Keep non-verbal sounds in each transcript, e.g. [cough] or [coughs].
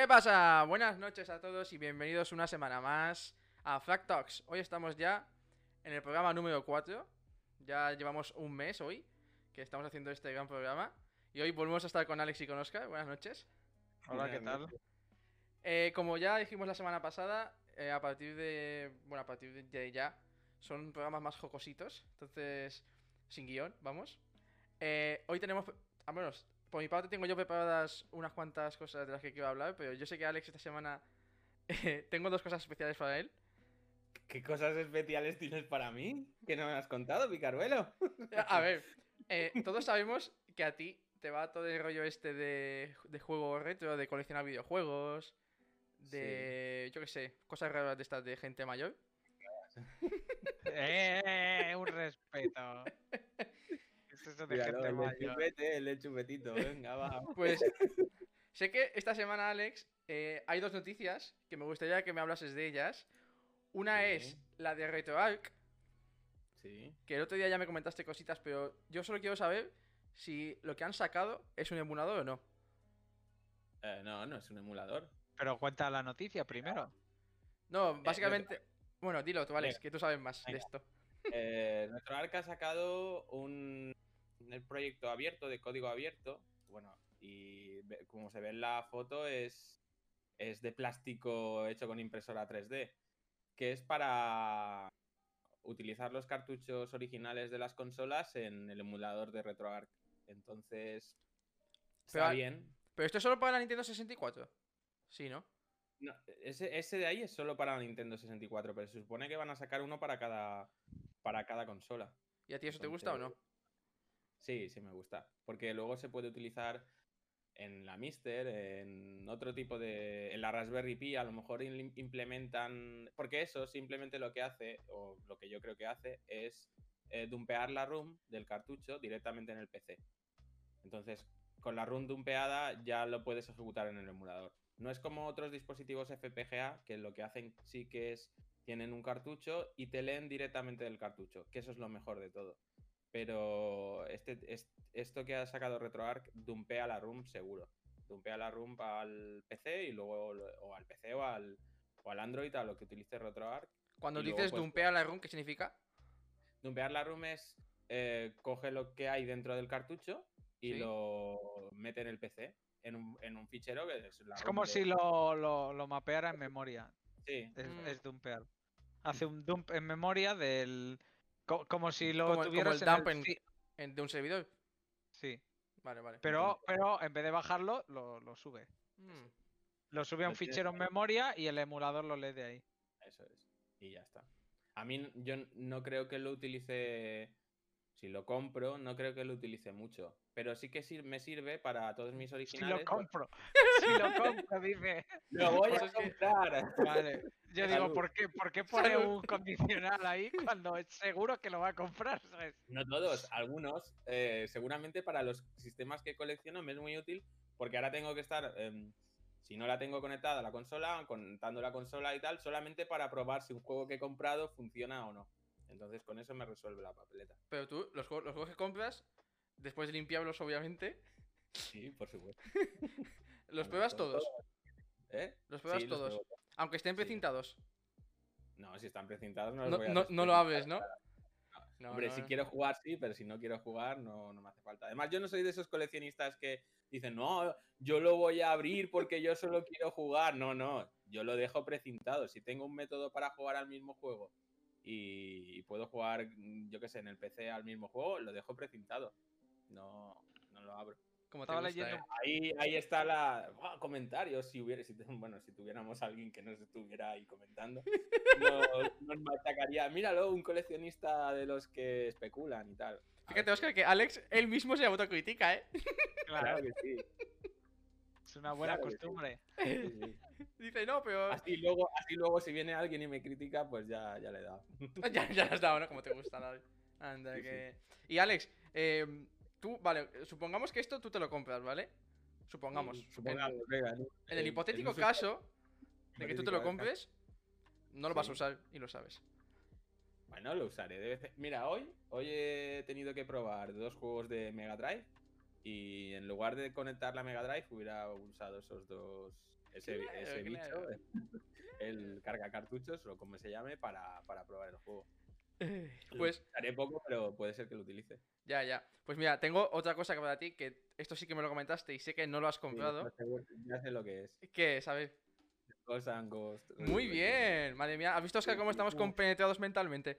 ¿Qué pasa? Buenas noches a todos y bienvenidos una semana más a Flag Talks. Hoy estamos ya en el programa número 4. Ya llevamos un mes hoy que estamos haciendo este gran programa. Y hoy volvemos a estar con Alex y con Oscar. Buenas noches. Hola, ¿qué tal? Eh, como ya dijimos la semana pasada, eh, a partir de. Bueno, a partir de ya. Son programas más jocositos. Entonces, sin guion, vamos. Eh, hoy tenemos. Al menos, por mi parte, tengo yo preparadas unas cuantas cosas de las que quiero hablar. Pero yo sé que Alex esta semana. [laughs] eh, tengo dos cosas especiales para él. ¿Qué cosas especiales tienes para mí? ¿Que no me has contado, Picaruelo? [laughs] A ver, eh, todos sabemos que a ti te va todo el rollo este de, de juego retro, de coleccionar videojuegos, de, yo qué sé, cosas raras de estas de gente mayor. [laughs] Eh, un respeto. Es eso de Míralo, gente el del mayor. chupete, el chupetito, venga, va. [laughs] Pues sé que esta semana, Alex, eh, hay dos noticias que me gustaría que me hablases de ellas. Una Sí. es la de RetroArch, Sí. que el otro día ya me comentaste cositas, pero yo solo quiero saber si lo que han sacado es un emulador o no. Eh, no, no es un emulador. Pero cuenta la noticia primero. No, básicamente... Bueno, dilo tú, Alex, Venga, que tú sabes más de esto. Eh, nuestro ARC ha sacado un el proyecto abierto, de código abierto. Bueno, y como se ve en la foto, es, es de plástico hecho con impresora 3D. Que es para utilizar los cartuchos originales de las consolas en el emulador de RetroArch. Entonces, Pero está bien. Pero esto es solo para la Nintendo 64. Sí, ¿no? No, ese, ese de ahí es solo para la Nintendo 64, pero se supone que van a sacar uno para cada, para cada consola. ¿Y a ti eso te gusta o no? Sí, sí me gusta. Porque luego se puede utilizar en la Mister, en otro tipo de. En la Raspberry Pi, a lo mejor im- implementan. Porque eso simplemente lo que hace, o lo que yo creo que hace, es eh, dumpear la ROM del cartucho directamente en el PC. Entonces, con la ROM dumpeada ya lo puedes ejecutar en el emulador. No es como otros dispositivos FPGA que lo que hacen sí que es. Tienen un cartucho y te leen directamente del cartucho, que eso es lo mejor de todo pero este, es- esto que ha sacado RetroArch dumpea la ROM seguro. Dumpea la ROM al PC y luego o al PC o al, o al Android, a lo que utilice RetroArch. Cuando dices pues, dumpea la ROM, ¿qué significa? Dumpear la ROM es eh, coge lo que hay dentro del cartucho y Sí. lo mete en el PC, en un, en un fichero que es la Es como de- si lo, lo, lo mapeara en memoria. Sí, Es, Mm. es dumpear. Hace un dump en memoria del. Co- como si lo Como, tuvieras el en dump en, de un servidor. sí. Vale, vale. Pero, pero en vez de bajarlo, lo, lo sube. Mm. Lo sube a un fichero en memoria y el emulador lo lee de ahí. Eso es. Y ya está. A mí yo no creo que lo utilice. Si lo compro, no creo que lo utilice mucho. Pero sí que sir- me sirve para todos mis [laughs] Si originales. lo compro. Si lo compro, dice. [laughs] ¡Lo voy Pues a es que- comprar! Vale. Yo digo. ¿por qué, ¿por qué pone Salud. un condicional ahí cuando es seguro que lo va a comprar? ¿sabes? No todos, algunos. eh, seguramente para los sistemas que colecciono me es muy útil. Porque ahora tengo que estar. em, si no la tengo conectada a la consola, conectando la consola y tal, solamente para probar si un juego que he comprado funciona o no. Entonces con eso me resuelve la papeleta. Pero tú, los, juegos- los juegos que compras, después de limpiarlos, obviamente, Sí, por supuesto. [laughs] los pruebas todo- todos. ¿Eh? Los pruebas Sí, todos. Aunque estén Sí. precintados. No, si están precintados no los No, voy a no, no lo abres, ¿no? No, Hombre, no, si no. quiero jugar, sí, pero si no quiero jugar, no, no me hace falta. Además, yo no soy de esos coleccionistas que dicen, no, yo lo voy a abrir porque yo solo quiero jugar. No, no, yo lo dejo precintado. Si tengo un método para jugar al mismo juego y, y puedo jugar, mm, yo qué sé, en el PC al mismo juego, lo dejo precintado. No, no lo abro. Como Estaba gusta, leyendo ¿eh? Ahí, ahí está la. Comentarios. Si hubiera, si, bueno, si tuviéramos alguien que nos estuviera ahí comentando, [laughs] nos, nos machacaría. Míralo, un coleccionista de los que especulan y tal. Fíjate, ver, Oscar, que Alex él mismo se autocritica, ¿eh? Claro, Claro que sí. Es una buena claro costumbre. sí, sí. [laughs] Dice, no, pero. Así luego, así luego si viene alguien y me critica, pues ya, ya le he dado. [laughs] ya, ya lo has dado, ¿no? Como te gusta, Alex. Anda, Sí, sí. que. Y Alex, eh, tú, vale, supongamos que esto tú te lo compras, ¿vale? Supongamos. en- Supongamos, venga, en, En el hipotético en un caso de que tú te lo compres, no lo vas a usar y lo sabes. Bueno, lo usaré de vez en- Mira, hoy, hoy he tenido que probar dos juegos de Mega Drive y en lugar de conectar la Mega Drive hubiera usado esos dos ese, Claro, ese claro. bicho, [laughs] el carga cartuchos o como se llame, para, para probar el juego. Lo Pues Haré poco, pero puede ser que lo utilice. ya, ya. Pues mira, tengo otra cosa que para ti, que esto sí que me lo comentaste y sé que no lo has Sí, comprado. ya sé lo que es. ¿Qué? ¿Sabes? Ghost and Ghost. Muy bien, madre mía. ¿Has visto, Oscar, cómo estamos compenetrados mentalmente?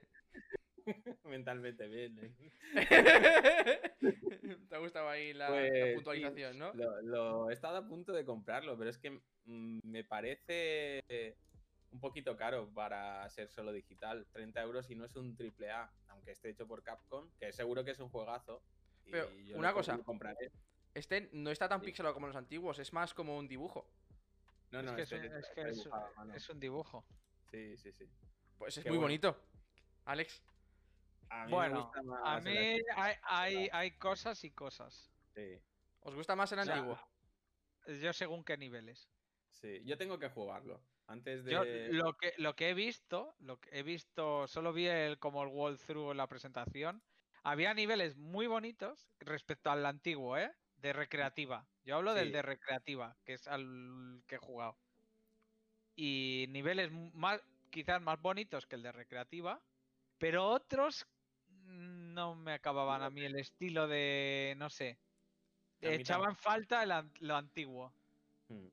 [laughs] Mentalmente bien. ¿eh? [laughs] Te ha gustado ahí la, la Pues, sí, puntualización, ¿no? Lo, lo- he estado a punto de comprarlo, pero es que mm, me parece un poquito caro para ser solo digital. 30 euros y no es un triple A, aunque esté hecho por Capcom, que seguro que es un juegazo. y Pero, yo una lo, cosa. compraré. Este no está tan Sí. pixelado como los antiguos, es más como un dibujo. No, es no, que, es, este que es- un dibujo. Sí, sí, sí. Pues es Qué muy bueno. bonito. Alex, A mí me Bueno, gusta a más mí hay, hay, hay cosas y cosas. sí, ¿os gusta más el O sea, antiguo? Yo según qué niveles. sí. Yo tengo que jugarlo. Antes de. Yo lo que, lo que he visto, lo que he visto, solo vi el, como el walkthrough en la presentación. Había niveles muy bonitos respecto al antiguo, ¿eh? De recreativa. Yo hablo del de recreativa, que es al que he jugado. Y niveles más, quizás más bonitos que el de recreativa, pero otros no me acababan a mí el estilo de, no sé. A mí Echaba en falta el lo antiguo. Mm.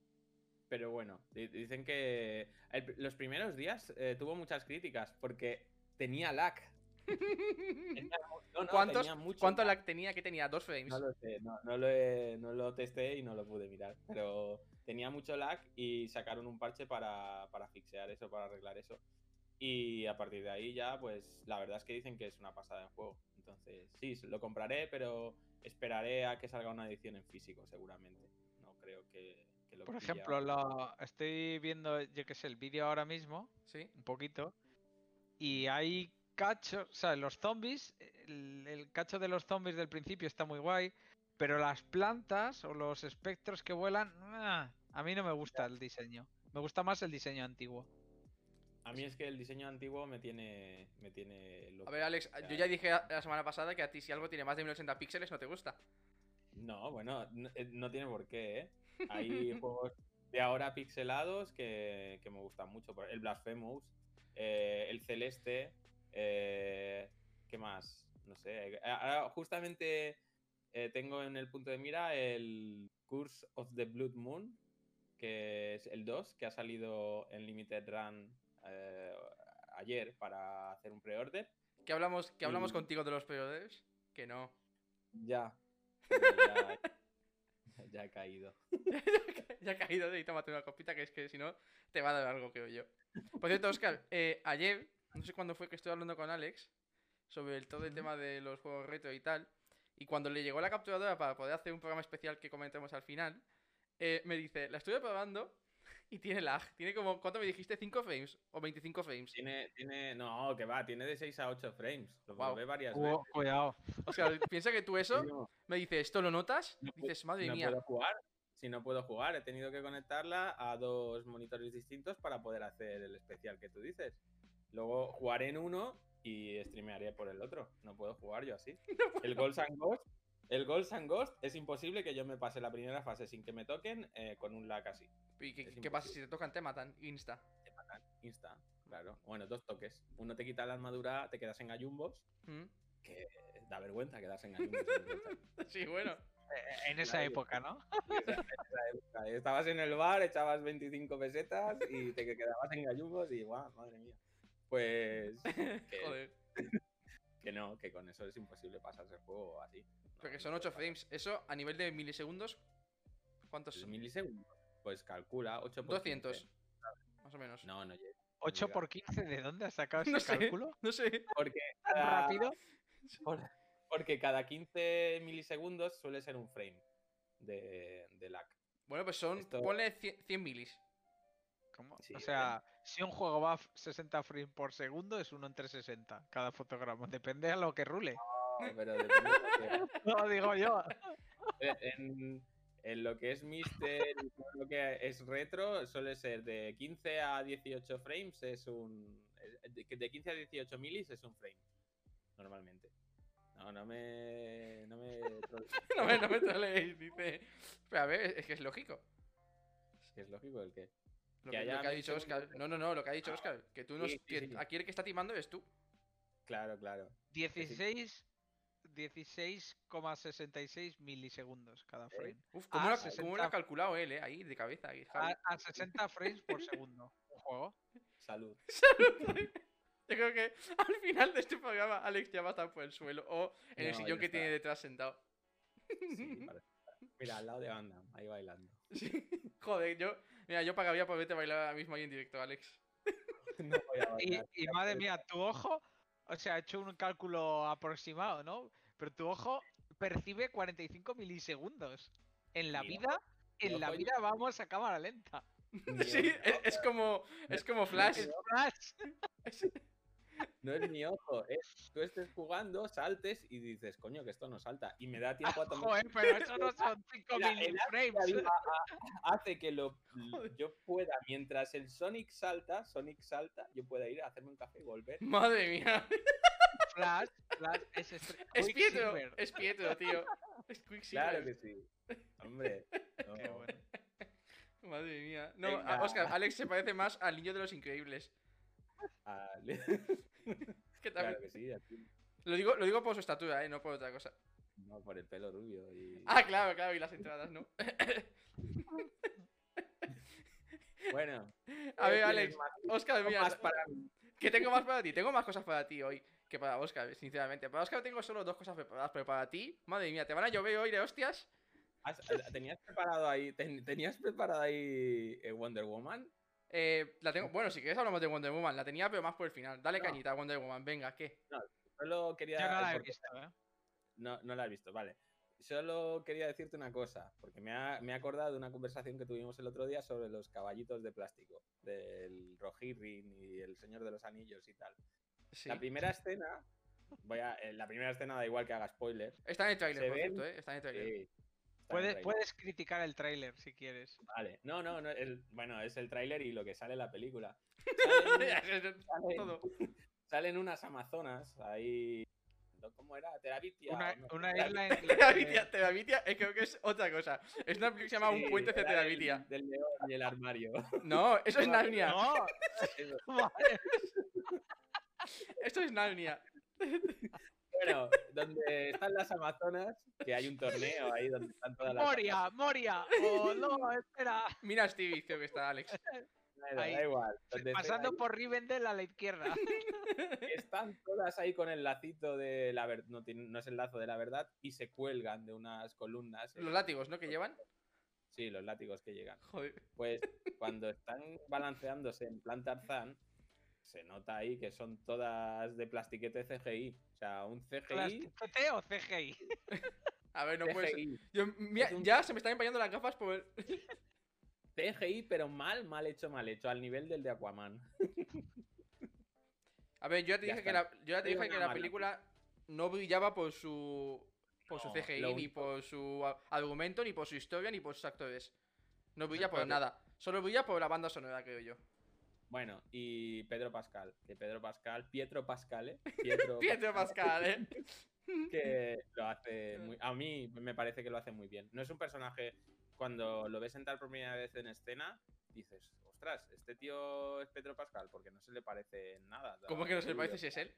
Pero bueno, di- dicen que el los primeros días eh, tuvo muchas críticas porque tenía lag. [laughs] Tenía no, no, ¿Cuántos, tenía mucho ¿Cuánto lag tenía? que tenía? ¿Dos frames? No lo sé, no, no lo he- no lo testé y no lo pude mirar. Pero tenía mucho lag y sacaron un parche para, para fixear eso, para arreglar eso. Y a partir de ahí ya, pues la verdad es que dicen que es una pasada en juego. Entonces, sí, lo compraré, pero esperaré a que salga una edición en físico, seguramente. No creo que, que lo Por ejemplo, lo, estoy viendo, yo que sé, el vídeo ahora mismo, Sí. un poquito, y hay cachos, o sea, los zombies, el, el cacho de los zombies del principio está muy guay, pero las plantas o los espectros que vuelan, ah, a mí no me gusta el diseño. Me gusta más el diseño antiguo. A mí es que el diseño antiguo me tiene, me tiene loco. A ver, Alex, yo ya dije la semana pasada que a ti si algo tiene más de 1080 píxeles no te gusta. No, bueno, no, eh, no tiene por qué, ¿eh? Hay [laughs] juegos de ahora pixelados que, que me gustan mucho. El Blasphemous, eh, el Celeste, eh, ¿qué más? No sé. Ahora justamente tengo en el punto de mira el Curse of the Blood Moon, que es el 2, que ha salido en Limited Run eh, ayer para hacer un pre-order. Que hablamos, que hablamos Y- contigo de los periodistas. Que no. Ya. [laughs] ya, ya he caído. [laughs] ya ha caído de y tómate una copita, que es que si no te va a dar algo, creo yo. Por cierto, Oscar, eh, ayer, no sé cuándo fue que estoy hablando con Alex sobre el, todo el tema de los juegos retro y tal. Y cuando le llegó la capturadora para poder hacer un programa especial que comentemos al final, eh, me dice, la estuve probando y tiene lag. Tiene como, ¿cuánto me dijiste? ¿5 frames? ¿O 25 frames? Tiene, tiene, no, que va, tiene de 6 a 8 frames. Lo probé varias Cu- veces. cuidado. Oscar, piensa que tú eso, no, me dice, ¿esto lo notas? no Dices, madre no mía. puedo jugar. Si no puedo jugar, he tenido que conectarla a dos monitores distintos para poder hacer el especial que tú dices. Luego jugaré en uno y streamearé por el otro. No puedo jugar yo así. [laughs] El Ghost and Ghost, el Ghost and Ghost es imposible que yo me pase la primera fase sin que me toquen eh, con un lag así. ¿Y qué, pasa si te tocan? Te matan, insta. Te matan, insta, claro. Bueno, dos toques. Uno te quita la armadura, te quedas en gallumbos. ¿Mm? Que da vergüenza quedarse en gallumbos. [laughs] en. Sí, bueno. Eh, En esa época, ¿no? [laughs] Esa- esa época. Estabas en el bar, echabas 25 pesetas y te quedabas en gallumbos y guau, madre mía. Pues [laughs] que, Joder. que no, que con eso es imposible pasarse el juego así. Porque son se 8 puede frames. Eso a nivel de milisegundos. ¿Cuántos pasar. son? milisegundos. Pues calcula 8 por 200. 15. Más o menos. No, no llega. 8 llega. por 15, ¿de dónde has sacado [laughs] ese No sé. cálculo? No sé. Porque [laughs] ¿Tan cada, rápido? [laughs] por- porque cada 15 milisegundos suele ser un frame de, de lag. Bueno, pues son. Esto- Ponle 100, 100 milis. ¿Cómo? Sí, o sea, si un juego va a 60 frames por segundo, es uno entre 60 cada fotograma. Depende a lo que rule. No, pero depende de lo que- [laughs] No digo yo. Eh, en, en lo que es Mister y todo lo que es retro, suele ser de 15 a 18 frames, es un. es- De de 15 a 18 milis es un frame, normalmente. No, no me. No me. [laughs] no me, no me troleéis, dice. Pero a ver, es que es lógico. que es lógico el que. Lo Que que, lo que ha dicho Oscar. No, no, no, lo que ha dicho Ah, Oscar. Que tú no. sí, sí, que sí. aquí el que está timando es tú. Claro, claro. 16 16,66 milisegundos cada frame. Uf, ¿cómo, lo, ha- 60. cómo lo ha calculado él, eh? Ahí, de cabeza. ahí. A, a 60 frames por segundo. [laughs] Un juego. Salud. [laughs] Yo creo que al final de este programa Alex ya va a estar por el suelo o en el sillón que tiene detrás sentado. Sí, [laughs] parece. Mira, al lado de Banda, ahí bailando. Sí. Joder, yo. Mira, yo pagaría por verte bailar ahora mismo ahí en directo, Alex. No voy a Y, bailar. y madre mía, tu ojo, o sea, he hecho un cálculo aproximado, ¿no? Pero tu ojo percibe 45 milisegundos. En la Mi vida, en mi la ojo- vida vamos a cámara lenta. [laughs] Sí, es, es como. Es como Flash. [laughs] Es Flash. No es mi ojo, es tú estés jugando, saltes y dices, coño, que esto no salta. Y me da tiempo a tomar. Joder, pero eso no son 5 Mira, el miliframes. arriba a- hace que lo yo pueda, mientras el Sonic salta, Sonic salta, yo pueda ir a hacerme un café y volver. Madre mía. Flash, Flash es, Es Pietro. Es Pietro, tío. Es Quicksilver. Claro que sí. Hombre. no. Qué bueno. Madre mía. No, Venga. Oscar, Alex se parece más al niño de los increíbles. Ah, [laughs] [laughs] Es que también. claro que sí, aquí- Lo, digo, lo digo por su estatura, ¿eh? No por otra cosa. no por el pelo rubio y Ah, claro, claro, y las entradas, ¿no? [laughs] bueno. A ¿qué ver, tienes Alex. Oscar, mira. más para mí? ¿Qué tengo más para ti? Tengo más cosas para ti hoy que para Oscar, sinceramente. Para Oscar tengo solo dos cosas preparadas, pero para ti, madre mía, te van a llover hoy de hostias. ¿Has- eh, ¿Tenías preparado ahí, ten- tenías preparado ahí eh, Wonder Woman? Eh, la tengo, bueno, si quieres hablamos de Wonder Woman, la tenía pero más por el final. Dale No. cañita a Wonder Woman, venga, ¿qué? Solo quería Yo no la he visto, ¿eh? No, no la has visto, vale. Solo quería decirte una cosa, porque me ha, me he acordado de una conversación que tuvimos el otro día sobre los caballitos de plástico, del Rohirrim y el Señor de los Anillos y tal. Sí. La primera escena, voy a, eh, la primera escena da igual que haga spoiler. Está en el trailer, por ven- cierto, ¿eh? Está en el trailer. Sí, Puedes, puedes criticar el tráiler si quieres. Vale, no, no, no el- bueno, es el tráiler y lo que sale en la película. [laughs] Salen, salen- Todo. [laughs] salen unas amazonas ahí, ¿cómo era? Terabitia. Una, o no? una Terabitia. isla en Terabitia, Terabitia, eh, creo que es otra cosa. Es una película que se llama Un puente de era Terabitia. Del, del león y el armario. [laughs] No, eso es Narnia. No. Esto es Narnia. Bueno, donde están las Amazonas, que hay un torneo ahí donde están todas las. Moria, Moria. Oh, no, espera. Mira a Stevie, creo que está Alex. Da, igual. Pasando por Rivendell a la izquierda. [laughs] Están todas ahí con el lacito de la verdad. No, es el lazo de la verdad y se cuelgan de unas columnas. Los eh, látigos, ¿no? Que llevan. Sí, los látigos que llegan. Joder. Pues [laughs] cuando están balanceándose en plan Tarzán, se nota ahí que son todas de plastiquete CGI. O sea, un CGI. ¿Plastiquete o CGI? [laughs] A ver, no puede ser. CGI, Yo, mira, Es un- ya se me están empañando las gafas por. [laughs] CGI, pero mal, mal hecho, mal hecho, al nivel del de Aquaman. A ver, yo ya te Ya dije que la, yo ya te Digo dije que una la mala. película no brillaba por su por su CGI, ni por su argumento, ni por su historia, ni por sus actores. No brilla por nada. Solo brilla por la banda sonora, creo yo. Bueno, y Pedro Pascal, que Pedro Pascal, Pietro Pascal, ¿eh? [laughs] Pietro, [laughs] Pietro Pascal, ¿eh? [laughs] que lo hace muy... A mí me parece que lo hace muy bien. No es un personaje, cuando lo ves entrar por primera vez en escena, dices, ostras, este tío es Pedro Pascal, porque no se le parece nada. ¿Cómo que no se le parece si es él?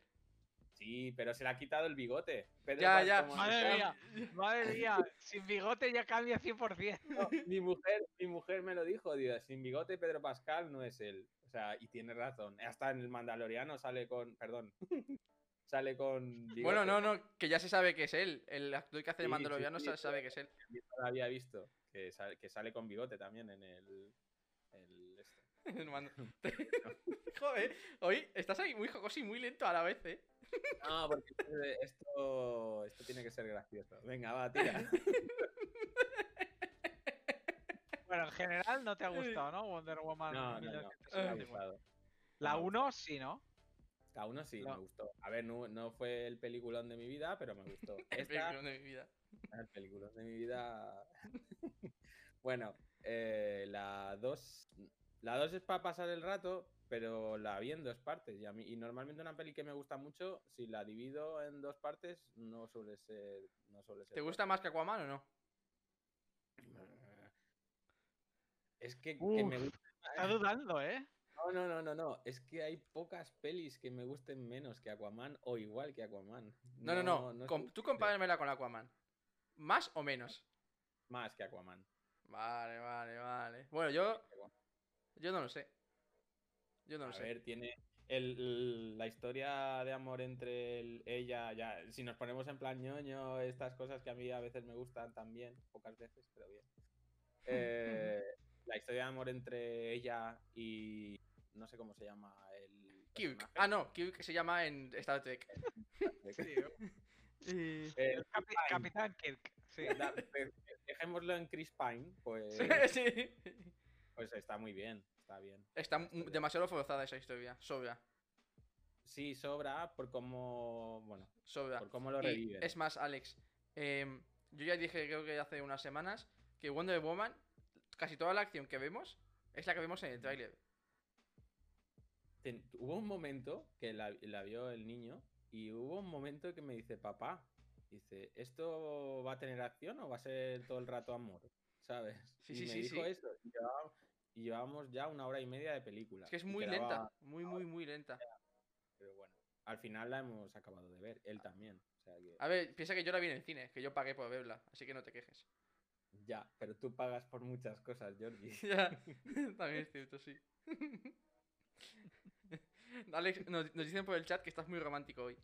Sí, pero se le ha quitado el bigote. Pedro Ya, ya. Madre mía, madre mía. Sin bigote ya cambia 100%. No, mi mujer, mi mujer me lo dijo, digo, sin bigote Pedro Pascal no es él. O sea, y tiene razón. Hasta en el Mandaloriano sale con, perdón, [laughs] sale con bigote. Bueno, no, no, que ya se sabe que es él. El actor que hace de Sí, Mandaloriano sí, se sabe que es él. Yo no lo había visto, que sale, que sale con bigote también en el, el este. [laughs] [laughs] Joder, hoy estás ahí muy jocoso y muy lento a la vez, ¿eh? No, porque esto, esto tiene que ser gracioso. Venga, va, tira. Bueno, en general no te ha gustado, ¿no? Wonder Woman. No, no, no. Me ha 1984. gustado. La Me ha 1 sí, ¿no? Cada uno sí, No. me gustó. A ver, no, no fue el peliculón de mi vida, pero me gustó. El [laughs] Esta, peliculón de mi vida. el peliculón de mi vida. [laughs] [laughs] bueno, eh, la 2. La 2 es para pasar el rato, pero la vi en dos partes. Y, a mí, y normalmente una peli que me gusta mucho, si la divido en dos partes, no suele ser. No suele ser ¿Te gusta más que Aquaman o no? Es que, que me gusta. Está dudando, ¿eh? No, no, no, no, no. Es que hay pocas pelis que me gusten menos que Aquaman o igual que Aquaman. No, no, no. es com- que- tú compáramela con Aquaman. ¿Más o menos? Más que Aquaman. Vale, vale, vale. Bueno, yo. Yo no lo sé. Yo no lo A sé. ver, tiene el- el- la historia de amor entre el- ella, ya, si nos ponemos en plan ñoño, estas cosas que a mí a veces me gustan también, pocas veces, pero bien. [laughs] Eh, la historia de amor entre ella y no sé cómo se llama el Kirk. Ah, no, Kirk se llama en Star Trek. Eh, El Capi- Pine. Capitán Kirk. Sí. da- dejémoslo en Chris Pine, pues, [laughs] sí. pues está muy bien, está bien. Está demasiado forzada esa historia. Sobra. Sí, sobra por cómo, bueno, Sobra. por cómo lo Y reviven. es más, Alex, em, yo ya dije, creo que hace unas semanas, que Wonder Woman, casi toda la acción que vemos, es la que vemos en el tráiler. hubo un momento que la, la vio el niño y hubo un momento que me dice, papá, dice, ¿esto va a tener acción o va a ser todo el rato amor? ¿Sabes? Sí, y sí, me sí, dijo sí. eso. Y llevábamos, y llevábamos ya una hora y media de película. Es que es muy lenta, muy, muy, muy lenta. Pero bueno, al final la hemos acabado de ver, él también. O sea que, A ver, piensa que yo la vi en el cine, que yo pagué por verla, así que no te quejes. Ya, pero tú pagas por muchas cosas, Georgie. [laughs] Ya, [laughs] también es cierto, sí. Alex, nos, nos dicen por el chat que estás muy romántico hoy.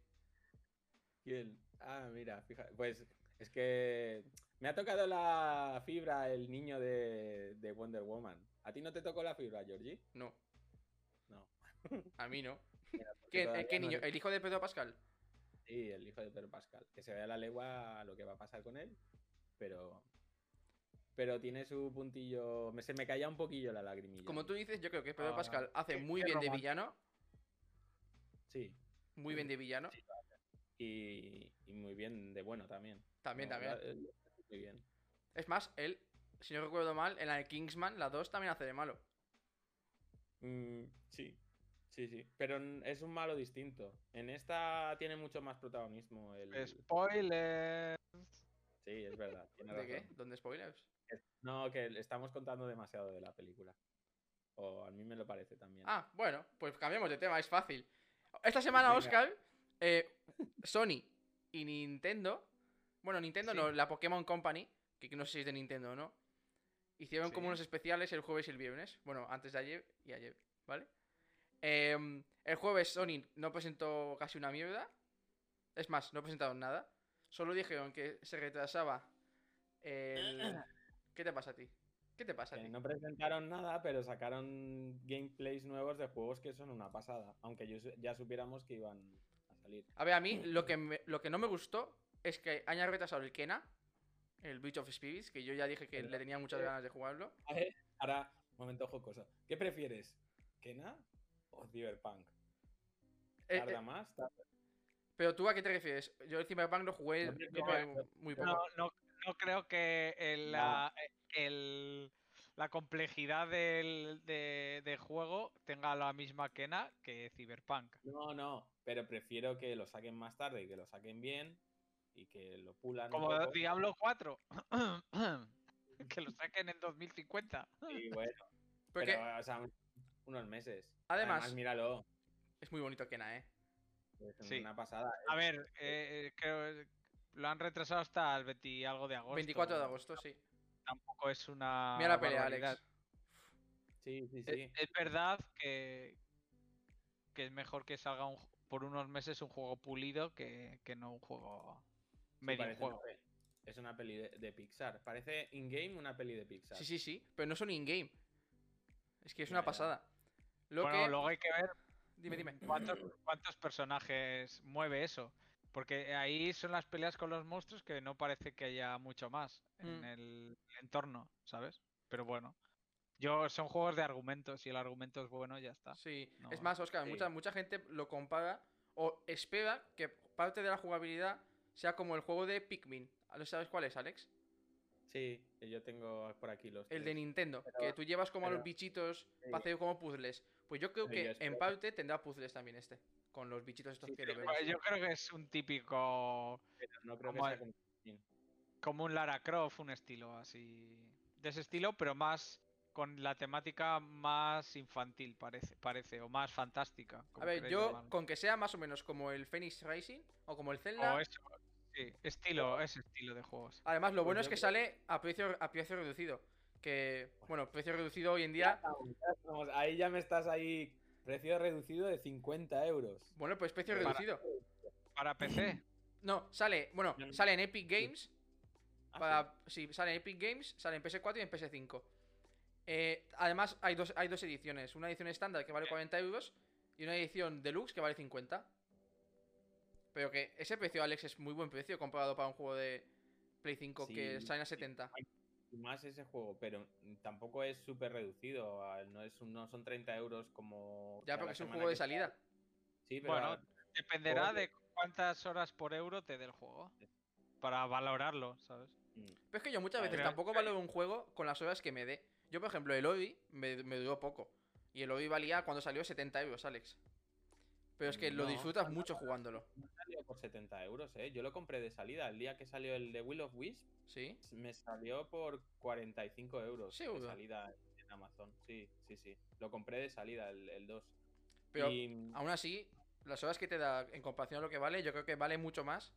¿Quién? Ah, mira, fíjate. Pues es que me ha tocado la fibra el niño de, de Wonder Woman. ¿A ti no te tocó la fibra, Georgie? No, No. a mí no. [laughs] Mira, ¿Qué, todavía qué no niño? ¿El hijo de Pedro Pascal? Sí, el hijo de Pedro Pascal. Que se vea la legua lo que va a pasar con él. Pero. Pero tiene su puntillo. me- se me caía un poquillo la lagrimilla. Como tú dices, yo creo que Pedro Ah, Pascal hace qué- muy qué bien de villano. Sí. Muy bien de villano. Y, y muy bien de bueno también. También, No, también. Muy bien. Es más, él, si no recuerdo mal, en la de Kingsman, la 2 también hace de malo. Mm, sí, sí, sí. Pero es un malo distinto. En esta tiene mucho más protagonismo. El... Spoiler. Sí, es verdad. tiene ¿De qué? ¿Dónde spoilers? No, que estamos contando demasiado de la película. O a mí me lo parece también. Ah, bueno, pues cambiamos de tema, es fácil. Esta semana, Venga. Oscar, eh, [laughs] Sony y Nintendo, bueno, Nintendo Sí. no, la Pokémon Company, que no sé si es de Nintendo o no, hicieron como unos especiales el jueves y el viernes. Bueno, antes de ayer y ayer, ¿vale? Em, el jueves Sony no presentó casi una mierda. Es más, no presentaron nada. Solo dijeron que se retrasaba el... [clears throat] ¿Qué te pasa a ti? ¿Qué te pasa a ti? no presentaron nada, pero sacaron gameplays nuevos de juegos que son una pasada. Aunque ya supiéramos que iban a salir. A ver, a mí lo que, me- lo que no me gustó es que hayan retrasado el Kena, el Breach of Spirits, que yo ya dije que Pero- le tenía muchas ganas de jugarlo. Ahora, momento jocoso. ¿Qué prefieres? ¿Kena o Cyberpunk? Eh, ¿Tarda eh, más? ¿Tarda- pero tú a qué te refieres? Yo el Cyberpunk lo jugué. No, no, no creo que el- No. la, el- la complejidad del, de, de juego tenga la misma quena que Cyberpunk. No, no, pero prefiero que lo saquen más tarde y que lo saquen bien y que lo pulan. un Como poco. Diablo 4. [clears throat] que lo saquen en 2050. Y [laughs] bueno, Porque pero, o sea, un- unos meses. Además- míralo. es muy bonito Kena, ¿eh? Es Sí. una pasada. A ver, eh, creo lo han retrasado hasta el 20 y algo de agosto. 24 de agosto, sí. Tampoco es una. Mira la pelea, barbaridad. Alex. Sí, sí, Es, sí. es verdad que, que es mejor que salga un por unos meses un juego pulido que, que no un juego medio juego. Es una peli de, de Pixar. Parece in-game una peli de Pixar. Sí, sí, sí, pero no son in-game. Es que es una pasada. Lo bueno, que... luego hay que ver Dime, dime. cuántos, cuántos personajes mueve eso. Porque ahí son las peleas con los monstruos que no parece que haya mucho más en Mm. el entorno, ¿sabes? Pero bueno. Yo son juegos de argumentos y el argumento es bueno, ya está. Sí, No, es más, Oscar, sí. mucha, mucha gente lo compara o espera que parte de la jugabilidad sea como el juego de Pikmin. ¿Lo ¿Sabes cuál es, Alex? Sí, que yo tengo por aquí los. El de. Nintendo, Pero- que tú llevas como a los bichitos sí. para hacer como puzzles. Pues yo creo que en parte tendrá puzzles también este, con los bichitos estos Sí, que pero lo vemos. Pues Yo creo que es un típico. Pero no creo que como sea el- como. como un Lara Croft, un estilo así. De ese estilo, pero más con la temática más infantil, parece, parece o más fantástica. A ver, yo llamarlo. con que sea más o menos como el Phoenix Rising o como el O Zelda. eso, sí, estilo, ese estilo de juegos. Además, lo Pues bueno es que sale a precio, a precio reducido. Que, bueno, precio reducido hoy en día. estamos, ya estamos. Ahí ya me estás ahí. Precio reducido de 50 euros. Bueno, pues precio Para- reducido. Para PC. No, sale, bueno, No, no. sale en Epic Games. Ah, Para, sí, sale en Epic Games, sale en PS4 y en PS5. Eh, además, hay dos, hay dos ediciones. Una edición estándar que vale 40 euros y una edición deluxe que vale 50. Pero que ese precio, Alex, es muy buen precio comparado para un juego de Play 5 que sale a sí. 70. Y más ese juego, pero tampoco es súper reducido. No, es un- no son 30 euros como. Ya, porque es un juego de salida. Sí, pero Bueno, Dependerá de cuántas horas por euro te dé el juego. Para valorarlo, ¿sabes? mm, Pero es que yo muchas A veces tampoco valoro un juego con las horas que me dé. Yo, por ejemplo, el Ori me, me duró poco. Y el Ori valía cuando salió 70 euros, Alex. Pero es que lo disfrutas mucho jugándolo. Salió por 70 euros, ¿eh? Yo lo compré de salida. El día que salió el de Will of Wisp, ¿Sí? me salió por 45 euros ¿Seguro? de salida en Amazon. Sí, sí, sí. Lo compré de salida, el, el 2. Pero Y- aún así, las horas que te da en comparación a lo que vale, yo creo que vale mucho más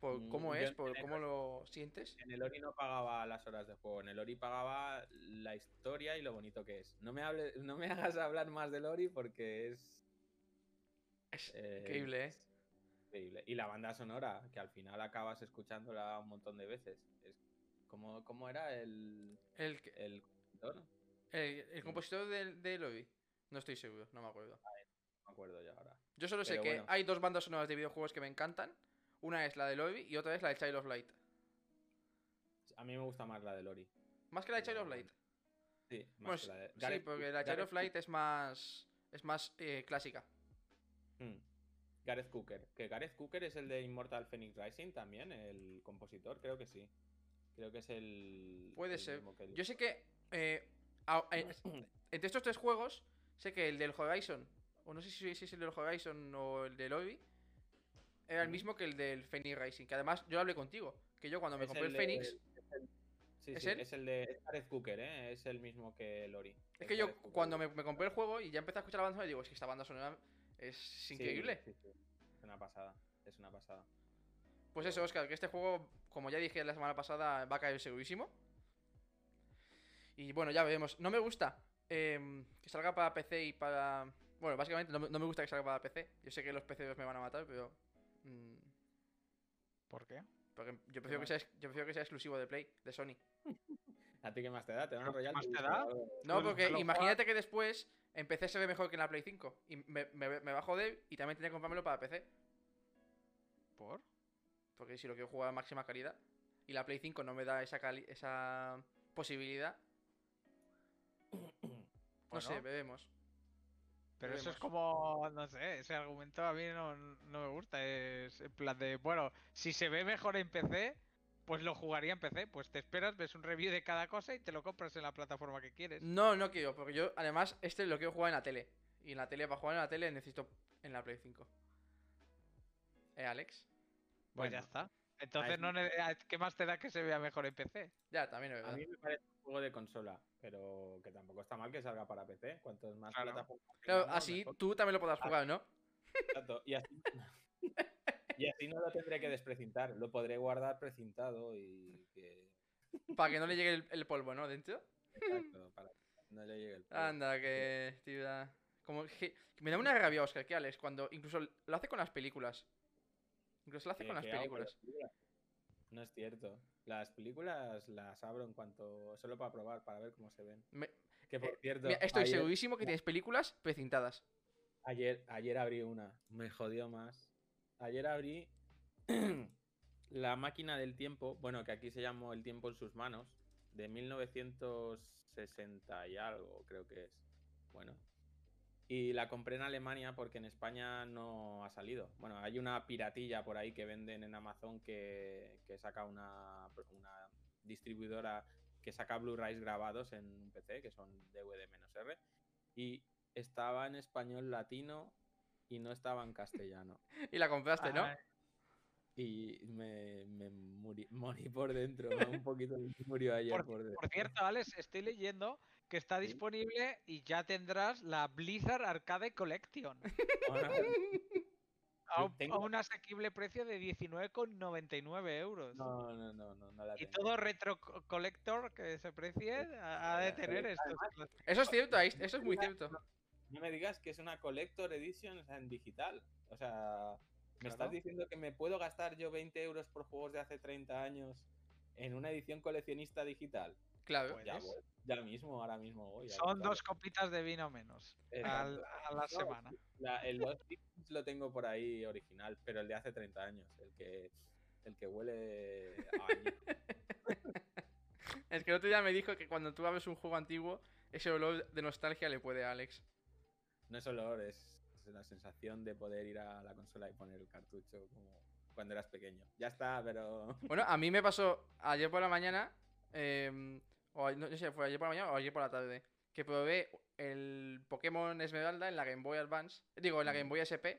por Mm, cómo es, por el cómo lo sientes. En el Ori no pagaba las horas de juego, en el Ori pagaba la historia y lo bonito que es. No me, hable, no me [laughs] hagas hablar más del Ori porque es... Es eh, increíble, ¿eh? es increíble. Y la banda sonora, que al final acabas escuchándola un montón de veces. Es como, ¿Cómo era el, El, el compositor? el, el compositor del, del Ori. No estoy seguro, no me acuerdo. No me acuerdo ya ahora. Yo solo sé Pero que bueno. hay dos bandas sonoras de videojuegos que me encantan. Una es la del Ori y otra es la de Child of Light. A mí me gusta más la del Ori. Más que la de Child of. Light. Sí, más Bueno, que la de... sí, porque la Child Gareth of Light es más. Es más eh, clásica. Hmm. Gareth Cooker. Que Gareth Cooker es el de Immortal Phoenix Rising también, el compositor, creo que sí. Creo que es el. Puede el ser. Yo sé que. eh, a- eh, [clears throat] entre estos tres juegos, sé que el del Horizon, o no sé si, si es el del Horizon o el del Ori, era el mismo que el del Phoenix Racing. Que además yo hablé contigo. Que yo cuando me Es compré el Phoenix. es el- Sí, ¿Es sí, es el de Gareth Cooker, ¿eh? Es el mismo que el Ori. Es que yo cuando me, me compré el juego y ya empecé a escuchar la banda sonora, digo, es que esta banda sonora es increíble. sí, sí. Es una pasada. Es una pasada. Pues eso, Oscar, que este juego, como ya dije la semana pasada, va a caer segurísimo. Y bueno, ya veremos. No me gusta em, que salga para PC y para. Bueno, básicamente no, me- no me gusta que salga para PC. Yo sé que los PC me van a matar, pero. mm, ¿Por qué? porque yo prefiero, que sea, yo prefiero que sea exclusivo de Play, de Sony. [laughs] ¿A ti qué más te da? ¿Te dan ¿Qué royalties más te da? No, Bueno, porque imagínate que después en PC se ve mejor que en la Play 5. Y me, me- me va a joder y también tendría que comprármelo para PC. ¿Por? Porque si lo quiero jugar a máxima calidad y la Play 5 no me da esa, cali- esa posibilidad, [coughs] no sé, Bueno, veremos. Pero eso es como, no sé, ese argumento a mí no, no me gusta. Es en plan de, bueno, si se ve mejor en PC, pues lo jugaría en PC. Pues te esperas, ves un review de cada cosa y te lo compras en la plataforma que quieres. No, no quiero, porque yo además este lo quiero jugar en la tele. Y en la tele, para jugar en la tele, necesito en la Play 5. ¿Eh, Alex? Pues ya está. Entonces, es- no ne- a- ¿qué más te da que se vea mejor en PC? Ya, también es A verdad. mí me parece un juego de consola, pero que tampoco está mal que salga para PC. Cuantos más Claro. plataformas Claro, así mejor. tú también lo podrás Ah. jugar, ¿no? Exacto, Y así, [laughs] y así no lo tendré que desprecintar. Lo podré guardar precintado y que. Para que no le llegue el, el polvo, ¿no? Dentro. Exacto, [laughs] para que no le llegue el polvo. Anda, que. tío, Como que, me da una rabia, Oscar, que Alex, cuando incluso lo hace con las películas. Incluso lo hace ¿Qué- con las con películas. las películas? No es cierto. Las películas las abro en cuanto. solo para probar, para ver cómo se ven. Me- Que por eh, cierto. mira, estoy ayer, segurísimo que tienes películas precintadas. Ayer, ayer abrí una. Me jodió más. Ayer abrí [clears throat] La máquina del tiempo. Bueno, que aquí se llamó El tiempo en sus manos. De 1960 y algo, creo que es. Bueno. Y la compré en Alemania porque en España no ha salido. Bueno, hay una piratilla por ahí que venden en Amazon que, saca una, una distribuidora que saca Blu-rays grabados en un PC, que son DVD-R. Y estaba en español latino y no estaba en castellano. [laughs] Y la compraste, ¿no? Ah, Y me, me muri- morí por dentro. Un poquito [laughs] murió ayer Por, por dentro. por cierto, Alex, estoy leyendo que está Sí. disponible y ya tendrás la Blizzard Arcade Collection a un, a tengo- un asequible precio de 19,99 euros. No, no, no, no, no la Y tengo. todo retro co- collector que se precie ha de tener estos. Eso es cierto, eso es muy cierto. No me digas que es una Collector Edition o sea, en digital. O sea, ¿me Claro. estás diciendo que me puedo gastar yo 20 euros por juegos de hace 30 años en una edición coleccionista digital? Claro. Pues- Ya, voy, ya mismo, ahora mismo voy. Son comprarlo. dos copitas de vino menos al- a la No, semana. La- el Lost lo tengo por ahí original, pero el de hace 30 años, el que, el que huele a. [laughs] Es que el otro día me dijo que cuando tú abres un juego antiguo, ese olor de nostalgia le puede a Alex. No es olor, es, es la sensación de poder ir a la consola y poner el cartucho como cuando eras pequeño. Ya está, pero... [laughs] Bueno, a mí me pasó ayer por la mañana, em, o a- no sé si fue ayer por la mañana o ayer por la tarde, que probé el Pokémon Esmeralda en la Game Boy Advance. Digo, en la Game Boy SP.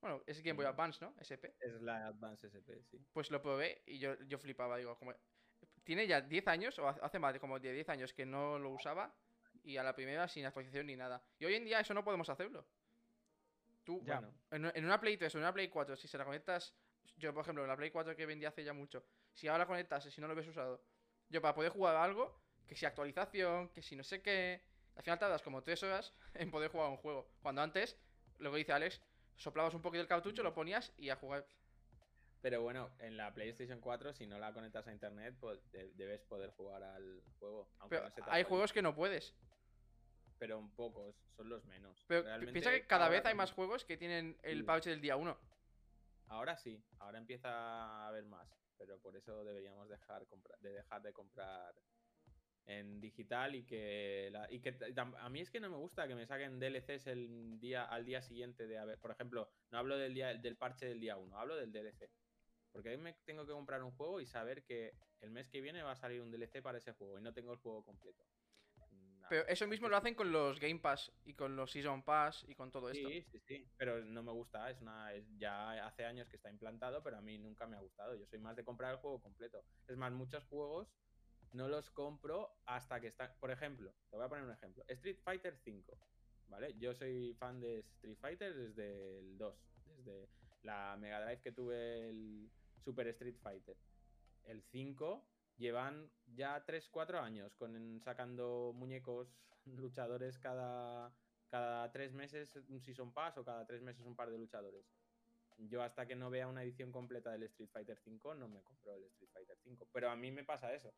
Bueno, es Game Boy Mm. Advance, ¿no? SP. Es la Advance SP, sí. Pues lo probé y yo, yo flipaba. Digo, como... Tiene ya 10 años, o hace más de como de 10 años que no lo usaba, y a la primera sin actualización ni nada. Y hoy en día eso no podemos hacerlo. Tú, Ya. Bueno, en, en una Play 3 o en una Play 4, si se la conectas, yo por ejemplo, en la Play 4 que vendí hace ya mucho, si ahora la conectas y si no lo ves usado, yo para poder jugar a algo, que si actualización, que si no sé qué, al final tardas como 3 horas [laughs] en poder jugar a un juego. Cuando antes, lo que dice Alex, soplabas un poquito el cartucho, lo ponías y a jugar. pero bueno, en la PlayStation 4, si no la conectas a internet, pues de- debes poder jugar al juego. Aunque Pero no se hay juegos que no puedes. Pero pocos, son los menos. Pero Realmente, piensa que cada vez hay más juegos que tienen el parche del día 1. Ahora sí, ahora empieza a haber más, pero por eso deberíamos dejar de dejar de comprar en digital y que la- y que a mí es que no me gusta que me saquen DLCs el día al día siguiente de haber, por ejemplo, no hablo del día del parche del día 1, hablo del DLC. Porque ahí me tengo que comprar un juego y saber que el mes que viene va a salir un DLC para ese juego y no tengo el juego completo. Pero eso mismo lo hacen con los Game Pass y con los Season Pass y con todo esto. Sí, sí, sí, pero no me gusta, es una es- ya hace años que está implantado, pero a mí nunca me ha gustado. Yo soy más de comprar el juego completo. Es más, muchos juegos no los compro hasta que están, por ejemplo, te voy a poner un ejemplo, Street Fighter 5, ¿vale? Yo soy fan de Street Fighter desde el 2, desde la Mega Drive que tuve el Super Street Fighter. El 5 llevan ya 3-4 años con sacando muñecos [laughs] luchadores cada cada tres meses un Season Pass o cada tres meses un par de luchadores. Yo hasta que no vea una edición completa del Street Fighter 5 no me compro el Street Fighter 5. Pero a mí me pasa eso.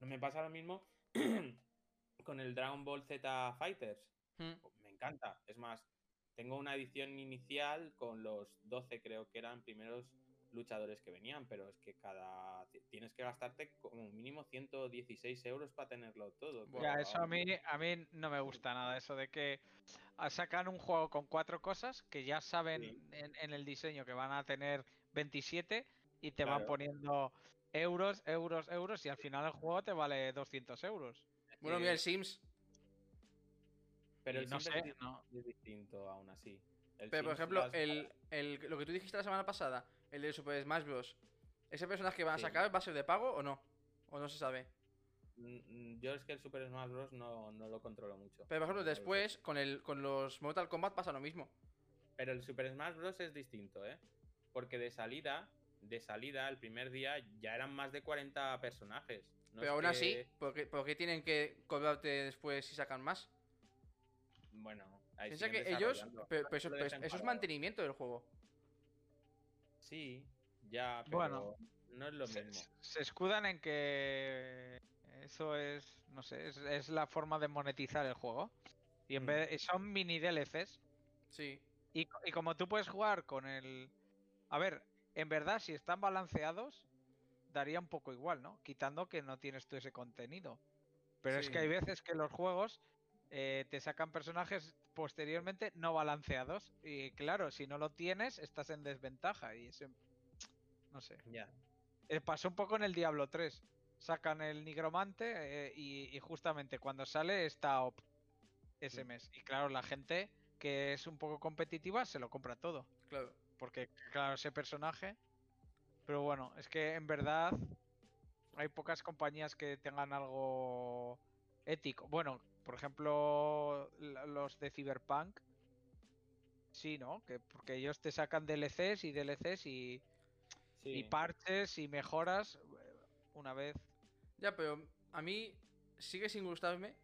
No me pasa lo mismo [clears throat] con el Dragon Ball Z Fighters. Mm. Me encanta. Es más, tengo una edición inicial con los 12 creo que eran primeros luchadores que venían, pero es que cada tienes que gastarte como mínimo 116 euros para tenerlo todo. Ya, eso a mí, a mí no me gusta nada, eso de que sacan un juego con cuatro cosas que ya saben Sí. en, en el diseño que van a tener 27 y te van poniendo euros, euros, euros y al final el juego te vale 200 euros. Bueno, mira el Sims. Pero el no Sims es sé, di- no. es distinto aún así. El Pero por ejemplo, las- el, el- lo que tú dijiste la semana pasada, el de Super Smash Bros. ¿Ese personaje que van a Sí. sacar va a ser de pago o no? ¿O no se sabe? Mm, mm, Yo es que el Super Smash Bros. no, no lo controlo mucho. Pero por ejemplo, después, con, el, con los Mortal Kombat pasa lo mismo. Pero el Super Smash Bros. es distinto, ¿eh? Porque de salida, de salida, el primer día ya eran más de 40 personajes. No Pero aún así, que- ¿por qué, por qué tienen que cobrarte después si sacan más? Bueno, ahí Piensa que ellos. Pero, pero eso, eso es mantenimiento del juego. Sí, ya, pero Bueno, no es lo Se, mismo. se escudan en que eso es, no sé, es, es la forma de monetizar el juego. Y en Mm. vez de- son mini DLCs. Sí. Y, y como tú puedes jugar con el... A ver, en verdad, si están balanceados, daría un poco igual, ¿no? Quitando que no tienes tú ese contenido. Pero es que hay veces que los juegos eh, te sacan personajes posteriormente no balanceados. Y claro, si no lo tienes, estás en desventaja. Y ese... No sé. Ya. Eh, pasó un poco en el Diablo 3. Sacan el nigromante eh, y, y justamente cuando sale está OP ese mes. Y claro, la gente que es un poco competitiva se lo compra todo. Claro. Porque, claro, ese personaje. Pero bueno, es que en verdad hay pocas compañías que tengan algo ético. Bueno, por ejemplo, los de Cyberpunk. Sí, ¿no? Que porque ellos te sacan DLCs y DLCs y, y parches y mejoras eh, una vez. Ya, pero a mí sigue sin gustarme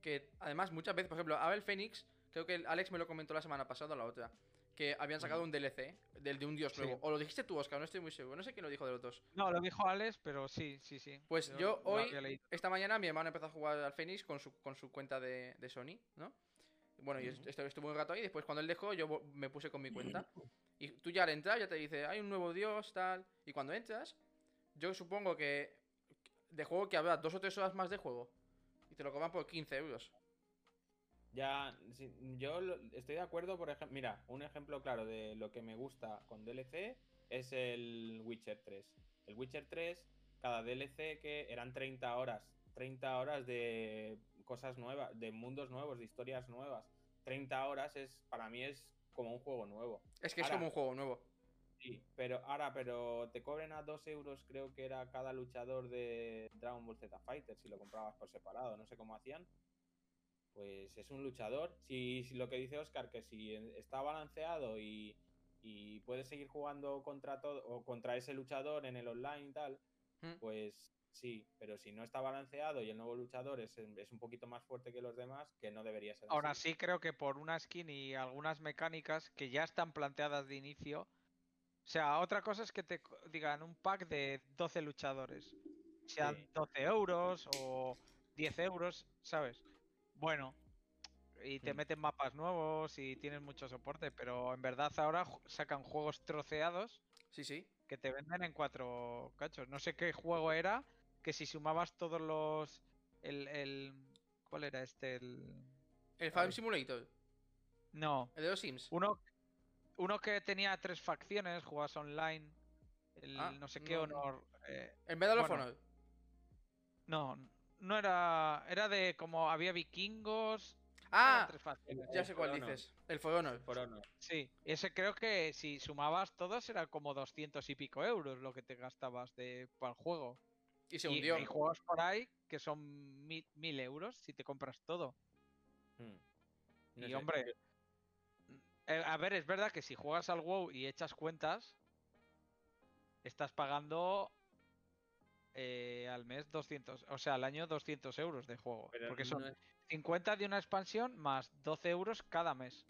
que además muchas veces, por ejemplo, Abel Phoenix, creo que Alex me lo comentó la semana pasada o la otra, que habían sacado un DLC del de un dios Sí. nuevo. O lo dijiste tú, Oscar, no estoy muy seguro, no sé quién lo dijo de los dos. No, lo dijo Alex, pero sí, sí, sí. Pues yo hoy-. Esta mañana mi hermano empezó a jugar al Phoenix con su, con su cuenta de, de Sony, ¿no? Bueno, yo Ujú. estuve, estuve un rato ahí, después cuando él dejó, yo me puse con mi cuenta. Y tú ya al entrar ya te dice, hay un nuevo dios, tal. Y cuando entras, yo supongo que de juego que habrá dos o tres horas más de juego. Y te lo cobran por 15 euros. Ya, yo estoy de acuerdo, por ejemplo, mira, un ejemplo claro de lo que me gusta con DLC es el Witcher 3. El Witcher 3, cada DLC que eran 30 horas, 30 horas de cosas nuevas, de mundos nuevos, de historias nuevas. 30 horas es, para mí es como un juego nuevo. Es que es como un juego nuevo. Sí, pero ahora, pero te cobren a 2 euros, creo que era cada luchador de Dragon Ball Z Fighter, si lo comprabas por separado, no sé cómo hacían. Pues es un luchador. Si, si lo que dice Oscar, que si está balanceado y, y puedes seguir jugando contra todo o contra ese luchador en el online y tal, Mm. pues sí, pero si no está balanceado y el nuevo luchador es, es un poquito más fuerte que los demás, que no debería ser Ahora así. sí creo que por una skin y algunas mecánicas que ya están planteadas de inicio. O sea, otra cosa es que te digan un pack de 12 luchadores. Sean Sí. 12 euros o 10 euros, ¿sabes? Bueno. Y te meten mapas nuevos y tienen mucho soporte, pero en verdad ahora sacan juegos troceados Sí, sí. que te venden en cuatro cachos. No sé qué juego era, que si sumabas todos los... El, el... ¿Cuál era este? El... El Farm. Simulator. No, El de los Sims. uno, uno que tenía tres facciones, jugabas online, el Ah, no sé qué no, no. honor. eh, En Medal of bueno. Honor. no, no era. Era de como había vikingos. Ah, tres facciones. ya sé cuál dices. El For Honor. Sí, ese creo que si sumabas todos era como 200 y pico euros lo que te gastabas de, para el juego. Y se Y hundió. hay juegos por ahí que son mil, mil euros si te compras todo. Mm. No y sé, hombre, yo- eh, a ver, es verdad que si juegas al WoW y echas cuentas, estás pagando eh, al mes 200, o sea, al año 200 euros de juego. pero porque no son es- 50 de una expansión más 12 euros cada mes.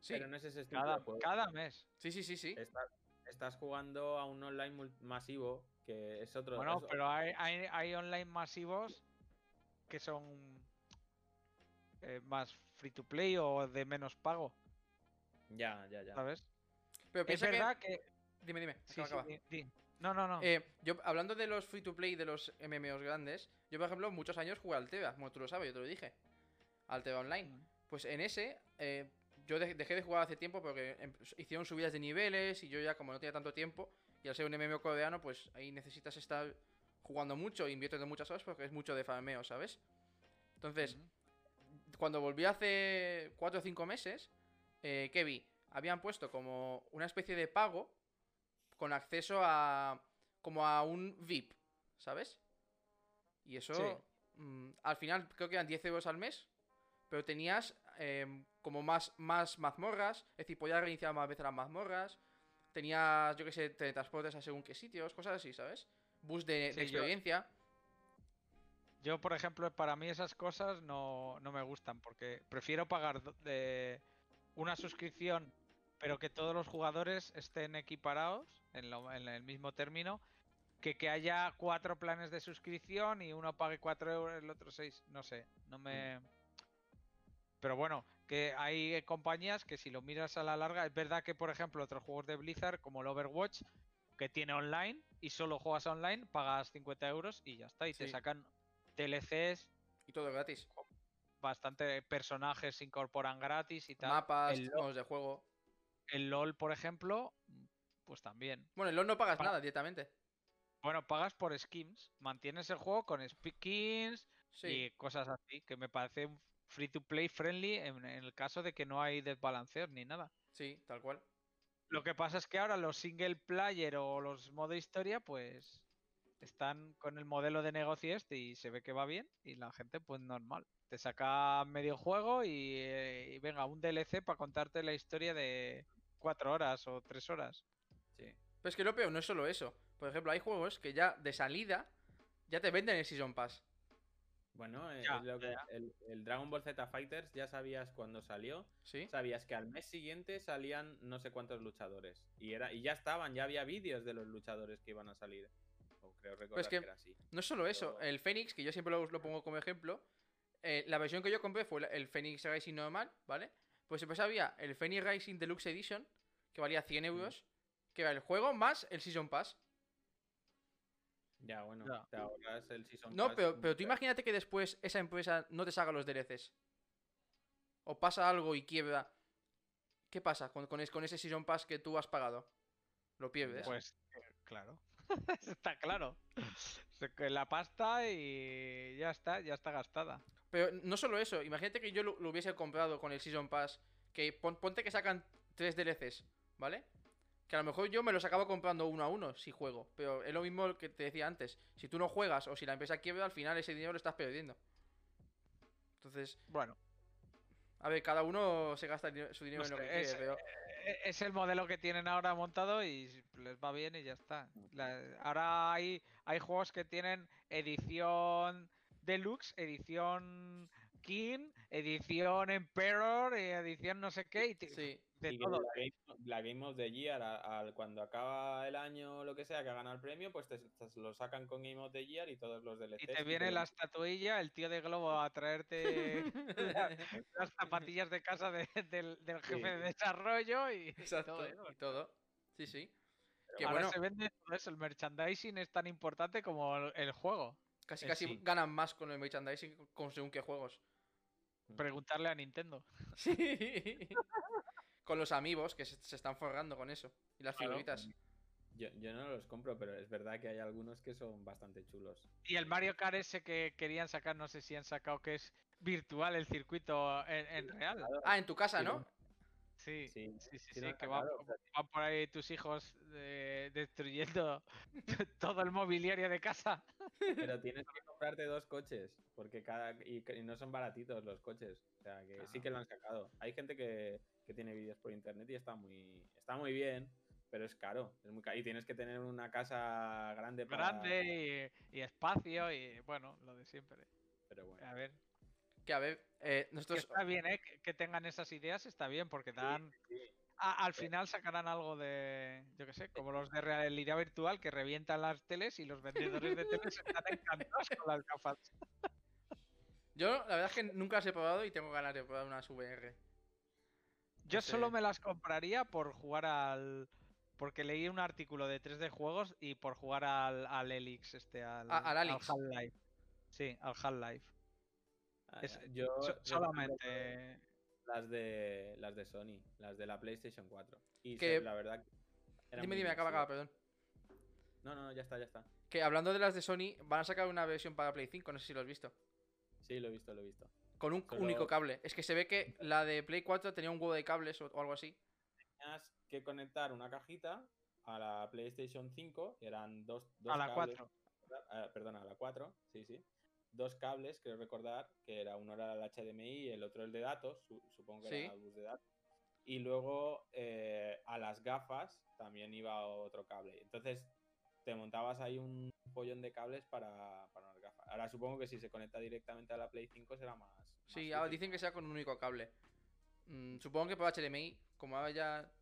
Sí, pero no es ese estilo Cada, de juego. cada mes. sí, sí, sí, sí. Estás, estás jugando a un online masivo que es otro. Bueno, es- pero hay, hay, hay online masivos que son eh, más free to play o de menos pago, Ya, ya, ya. ¿sabes? Pero Es piensa que... verdad que... Dime, dime. sí, acaba, sí, acaba. di- di. No, no, no. Eh, yo, hablando de los free to play de los MMOs grandes, yo por ejemplo muchos años jugué al Teba, como tú lo sabes, yo te lo dije. Al Teba Online. Pues en ese, eh, yo de- dejé de jugar hace tiempo porque em- hicieron subidas de niveles y yo ya como no tenía tanto tiempo, y al ser un MMO coreano, pues ahí necesitas estar jugando mucho, inviertes de muchas horas porque es mucho de farmeo, ¿sabes? Entonces, cuando volví hace 4 o 5 meses, eh, ¿qué vi? Habían puesto como una especie de pago con acceso a. como a un VIP, ¿sabes? Y eso. Sí. mm, al final creo que eran 10 euros al mes, pero tenías em, como más, más mazmorras, es decir, podías reiniciar más veces las mazmorras, tenías, yo qué sé, teletransportes a según qué sitios, cosas así, ¿sabes? Bus de, Sí, yo- experiencia. Yo, por ejemplo, para mí esas cosas no, no me gustan porque prefiero pagar de una suscripción, pero que todos los jugadores estén equiparados en, lo- en el mismo término, que que haya cuatro planes de suscripción y uno pague cuatro euros, el otro seis. No sé, no me. Pero bueno, que hay compañías que si lo miras a la larga, es verdad que, por ejemplo, otros juegos de Blizzard, como el Overwatch, que tiene online y solo juegas online, pagas 50 euros y ya está. Y te sacan DLCs, Y todo gratis. bastante personajes se incorporan gratis y tal. Mapas, El, modos de juego. El LOL, por ejemplo, pues también. Bueno, en LoL no pagas Pa- nada directamente. Bueno, pagas por skins, mantienes el juego con skins Sí. y cosas así, que me parece un free to play friendly en, en el caso de que no hay desbalanceos ni nada. Sí, tal cual. Lo que pasa es que ahora los single player o los modo historia, pues están con el modelo de negocio este y se ve que va bien y la gente pues normal. Te saca medio juego y, eh, y venga, un DLC para contarte la historia de cuatro horas o tres horas. Sí. Pero es que lo peor no es solo eso. Por ejemplo, hay juegos que ya de salida ya te venden el Season Pass. Bueno, eh, Ya, es lo que- ya. el, el Dragon Ball Z Fighters ya sabías cuando salió. ¿Sí? Sabías que al mes siguiente salían no sé cuántos luchadores. Y era y ya estaban, ya había vídeos de los luchadores que iban a salir. O creo recordar que- que era así. No es solo eso. Pero- El Phoenix, que yo siempre lo, lo pongo como ejemplo. eh, la versión que yo compré fue el Phoenix Racing normal, ¿vale? Pues después había el Phoenix Racing Deluxe Edition, que valía 100 euros. Que era el juego más el Season Pass. Ya, bueno, Ya. te ahorras el Season No, Pass, pero, pero tú imagínate que después esa empresa no te salga los DLCs. O pasa algo y quiebra. ¿Qué pasa con, con, es- con ese Season Pass que tú has pagado? Lo pierdes. Pues eh, claro, [laughs] está claro. [laughs] Se que la pasta y ya está, ya está gastada. Pero no solo eso, imagínate que yo lo, lo hubiese comprado con el Season Pass. Que pon- ponte que sacan tres DLCs, ¿vale? Que a lo mejor yo me los acabo comprando uno a uno si juego. Pero es lo mismo que te decía antes. Si tú no juegas o si la empresa quiebra, al final ese dinero lo estás perdiendo. Entonces, Bueno, a ver, cada uno se gasta su dinero No en lo que quiere, es- pero. e- es el modelo que tienen ahora montado y les va bien y ya está. La- ahora hay, hay juegos que tienen edición deluxe, edición King, edición Emperor, y edición no sé qué, y Sí. de y todo. La game, la Game of the Year, a- al- cuando acaba el año o lo que sea que ha ganado el premio, pues te, te lo sacan con Game of the Year y todos los DLCs. Y te viene lo- la estatuilla, el tío de Globo a traerte [laughs] las zapatillas de casa de- del, del jefe de desarrollo y, y Exacto, todo y todo. Sí, sí. Que Ahora bueno, se vende todo eso, el merchandising es tan importante como el, el juego. Casi eh, casi sí. ganan más con el merchandising con según qué juegos. Preguntarle a Nintendo. [laughs] Sí. con los amigos que se, se están forrando con eso. Y las Claro. figuritas. Yo, yo no los compro, pero es verdad que hay algunos que son bastante chulos. Y el Mario Kart ese que querían sacar, no sé si han sacado que es virtual el circuito en, en real. Ah, en tu casa, Sí, ¿no? Sí, Sí, sí, sí, que van, sacado, o sea, van por ahí tus hijos eh, destruyendo [laughs] todo el mobiliario de casa. Pero [laughs] tienes que comprarte dos coches, porque cada y, y no son baratitos los coches. O sea, que sí que lo han sacado. Hay gente que, que tiene vídeos por internet y está muy está muy bien, pero es caro, es muy caro. Y tienes que tener una casa grande para Grande y, y espacio y bueno, lo de siempre. Pero bueno. A ver, Que a ver, eh, que nosotros. está bien, ¿eh? Que, tengan esas ideas está bien porque dan... sí. al final sacarán algo de, yo qué sé, como los de realidad virtual que revientan las teles y los vendedores de teles están encantados con las gafas. [laughs] Yo, la verdad es que nunca las he probado y tengo ganas de probar unas VR. Yo No solo me las compraría por jugar al... Porque leí un artículo de 3D juegos y por jugar al, al Helix, este, al, Ah, al Alex. Half-Life. Sí, al Half-Life. Ah, Es- yo So- solamente... las de las de Sony, las de la PlayStation 4. Y Que- la verdad Dime, dime, acaba, acaba, perdón. No, no, no, ya está, ya está. Que hablando de las de Sony, van a sacar una versión para Play 5, no sé si lo has visto. Sí, lo he visto, lo he visto. Con un Solo- único cable. Es que se ve que la de Play 4 tenía un huevo de cables o, o algo así. Tenías que conectar una cajita a la PlayStation 5, que eran dos, dos A la cables, 4. ah, perdón, a la 4, sí, sí. Dos cables, creo recordar, que era uno era el HDMI y el otro el de datos, su- supongo que Sí. era el bus de datos. Y luego eh, a las gafas también iba otro cable. Entonces te montabas ahí un pollón de cables para, para unas gafas. Ahora supongo que si se conecta directamente a la Play 5 será más. más Sí, ahora dicen que sea con un único cable. Mm, supongo que por HDMI, como ahora ya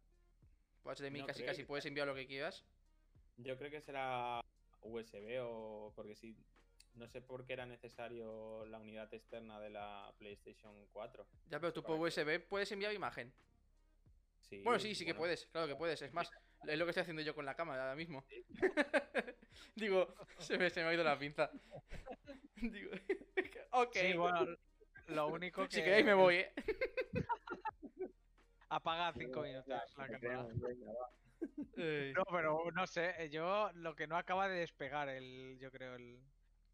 por HDMI No casi casi que puedes enviar lo que quieras. Yo creo que será USB o porque sí. No sé por qué era necesario la unidad externa de la PlayStation 4. Ya, pero tú por que- USB puedes enviar imagen. Sí, Bueno, sí, sí que puedes, claro que puedes. Es más, es lo que estoy haciendo yo con la cámara ahora mismo. [laughs] Digo, se me, se me ha ido la pinza. [laughs] Digo, [laughs] ok. Sí, bueno, lo único que... si queréis me voy, ¿eh? Apaga 5 minutos la cámara. No, pero no sé, yo lo que no acaba de despegar el, yo creo el.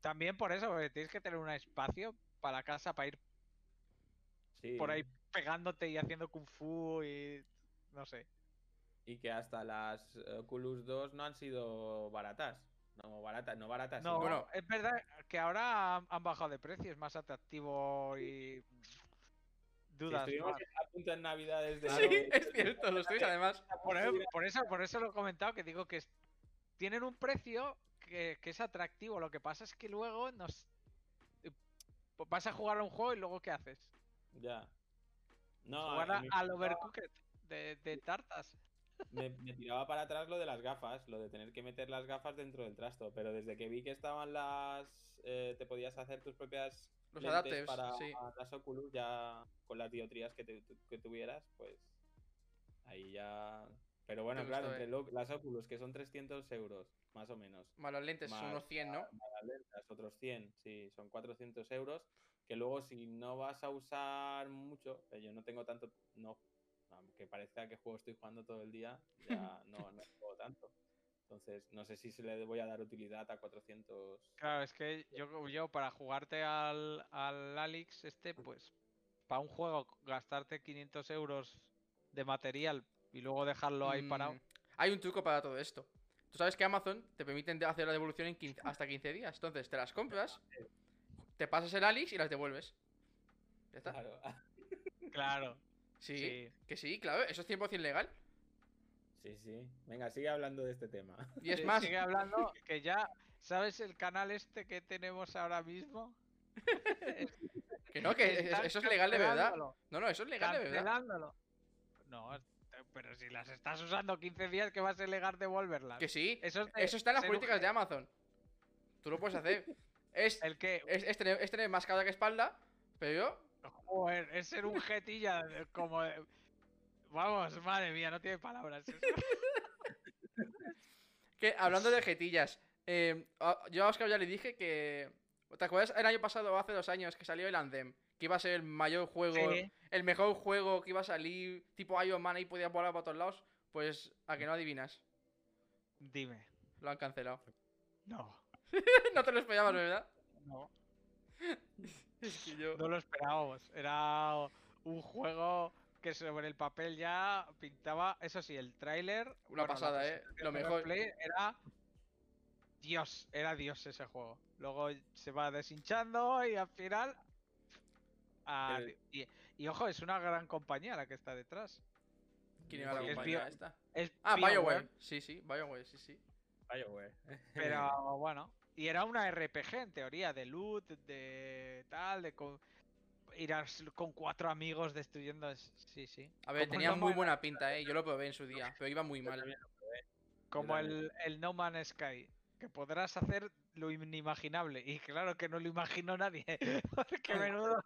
También por eso, porque tienes que tener un espacio para la casa para ir Sí, por ahí pegándote y haciendo kung fu y no sé. Y que hasta las Oculus 2 no han sido baratas. No barata, no barata. sí, No, Bueno. es verdad que ahora han, bajado de precio, es más atractivo y. Si Dudas. estuvimos a punto en Navidades de Sí, Halloween, es cierto, lo estoy además. Por, por eso, por eso lo he comentado, que digo que tienen un precio que, que es atractivo. Lo que pasa es que luego nos. eh, Vas a jugar a un juego y luego ¿qué haces? Ya. No, jugar a a- al Overcooked de, de tartas. me, me tiraba para atrás lo de las gafas, lo de tener que meter las gafas dentro del trasto, pero desde que vi que estaban las... eh, te podías hacer tus propias Los lentes adapters, para sí. las Oculus ya con las diotrías que, te- que tuvieras, pues ahí ya... Pero bueno, Te claro, entre eh. lo- las Oculus, que son 300 euros, más o menos. Más los lentes son unos 100, ¿no? más las lentes, otros 100, sí, son 400 euros. Que luego, si no vas a usar mucho, que yo no tengo tanto, no, aunque parezca que juego estoy jugando todo el día, ya [laughs] no, no juego tanto. Entonces, no sé si se le voy a dar utilidad a 400. Claro, es que yo, yo para jugarte al, al Alix este, pues para un juego gastarte 500 euros de material y luego dejarlo ahí parado. Mm, Hay un truco para todo esto. Tú sabes que Amazon te permiten hacer la devolución en 15 hasta 15 días. Entonces, te las compras, te pasas el Alix y las devuelves. ¿Ya está? Claro. Claro, Sí, sí. que sí, claro, eso es 100% legal. Sí, sí. Venga, sigue hablando de este tema. Y es más, Sigue hablando que ya, ¿sabes el canal este que tenemos ahora mismo? [laughs] que no, que eso es legal de verdad. No, no, eso es legal de verdad. No, pero si las estás usando 15 días, que va a ser legal devolverlas. Que sí, Eso, es de eso está en las un políticas de Amazon. Tú lo puedes hacer. [laughs] Es, El que, es, es tener, es tener más cara que espalda, pero joder, es ser un jetilla como... de- Vamos, madre mía, no tiene palabras. [laughs] Que hablando de jetillas, eh, yo a Oscar ya le dije que. ¿Te acuerdas el año pasado o hace dos años que salió el Anthem? Que iba a ser el mayor juego, Sí. el mejor juego que iba a salir, tipo Iron Man y podía volar para todos lados. Pues a que no adivinas, Dime. lo han cancelado. No, [laughs] no te lo esperabas, ¿verdad? no. [laughs] Es que yo. No lo esperábamos. Era un juego que sobre el papel ya pintaba. Eso sí, el tráiler. Una bueno, pasada, ¿eh? Lo mejor. Era. Dios, era Dios ese juego. Luego se va deshinchando y al final. Ah, El- y, y ojo, es una gran compañía la que está detrás. ¿Quién era la Porque es compañía Bio- esta? Es Ah, BioWare, BioWare. Sí, sí, BioWare, sí, sí. BioWare. Pero [laughs] bueno. Y era una RPG en teoría, de loot, de tal, de con, ir a con cuatro amigos destruyendo. es- Sí, sí. A ver, Como tenía No muy Man- buena pinta, ¿eh? Yo lo probé en su día, pero iba muy mal. Como el, el No Man's Sky, que podrás hacer lo inimaginable. Y claro que no lo imaginó nadie. [laughs] Porque menudo.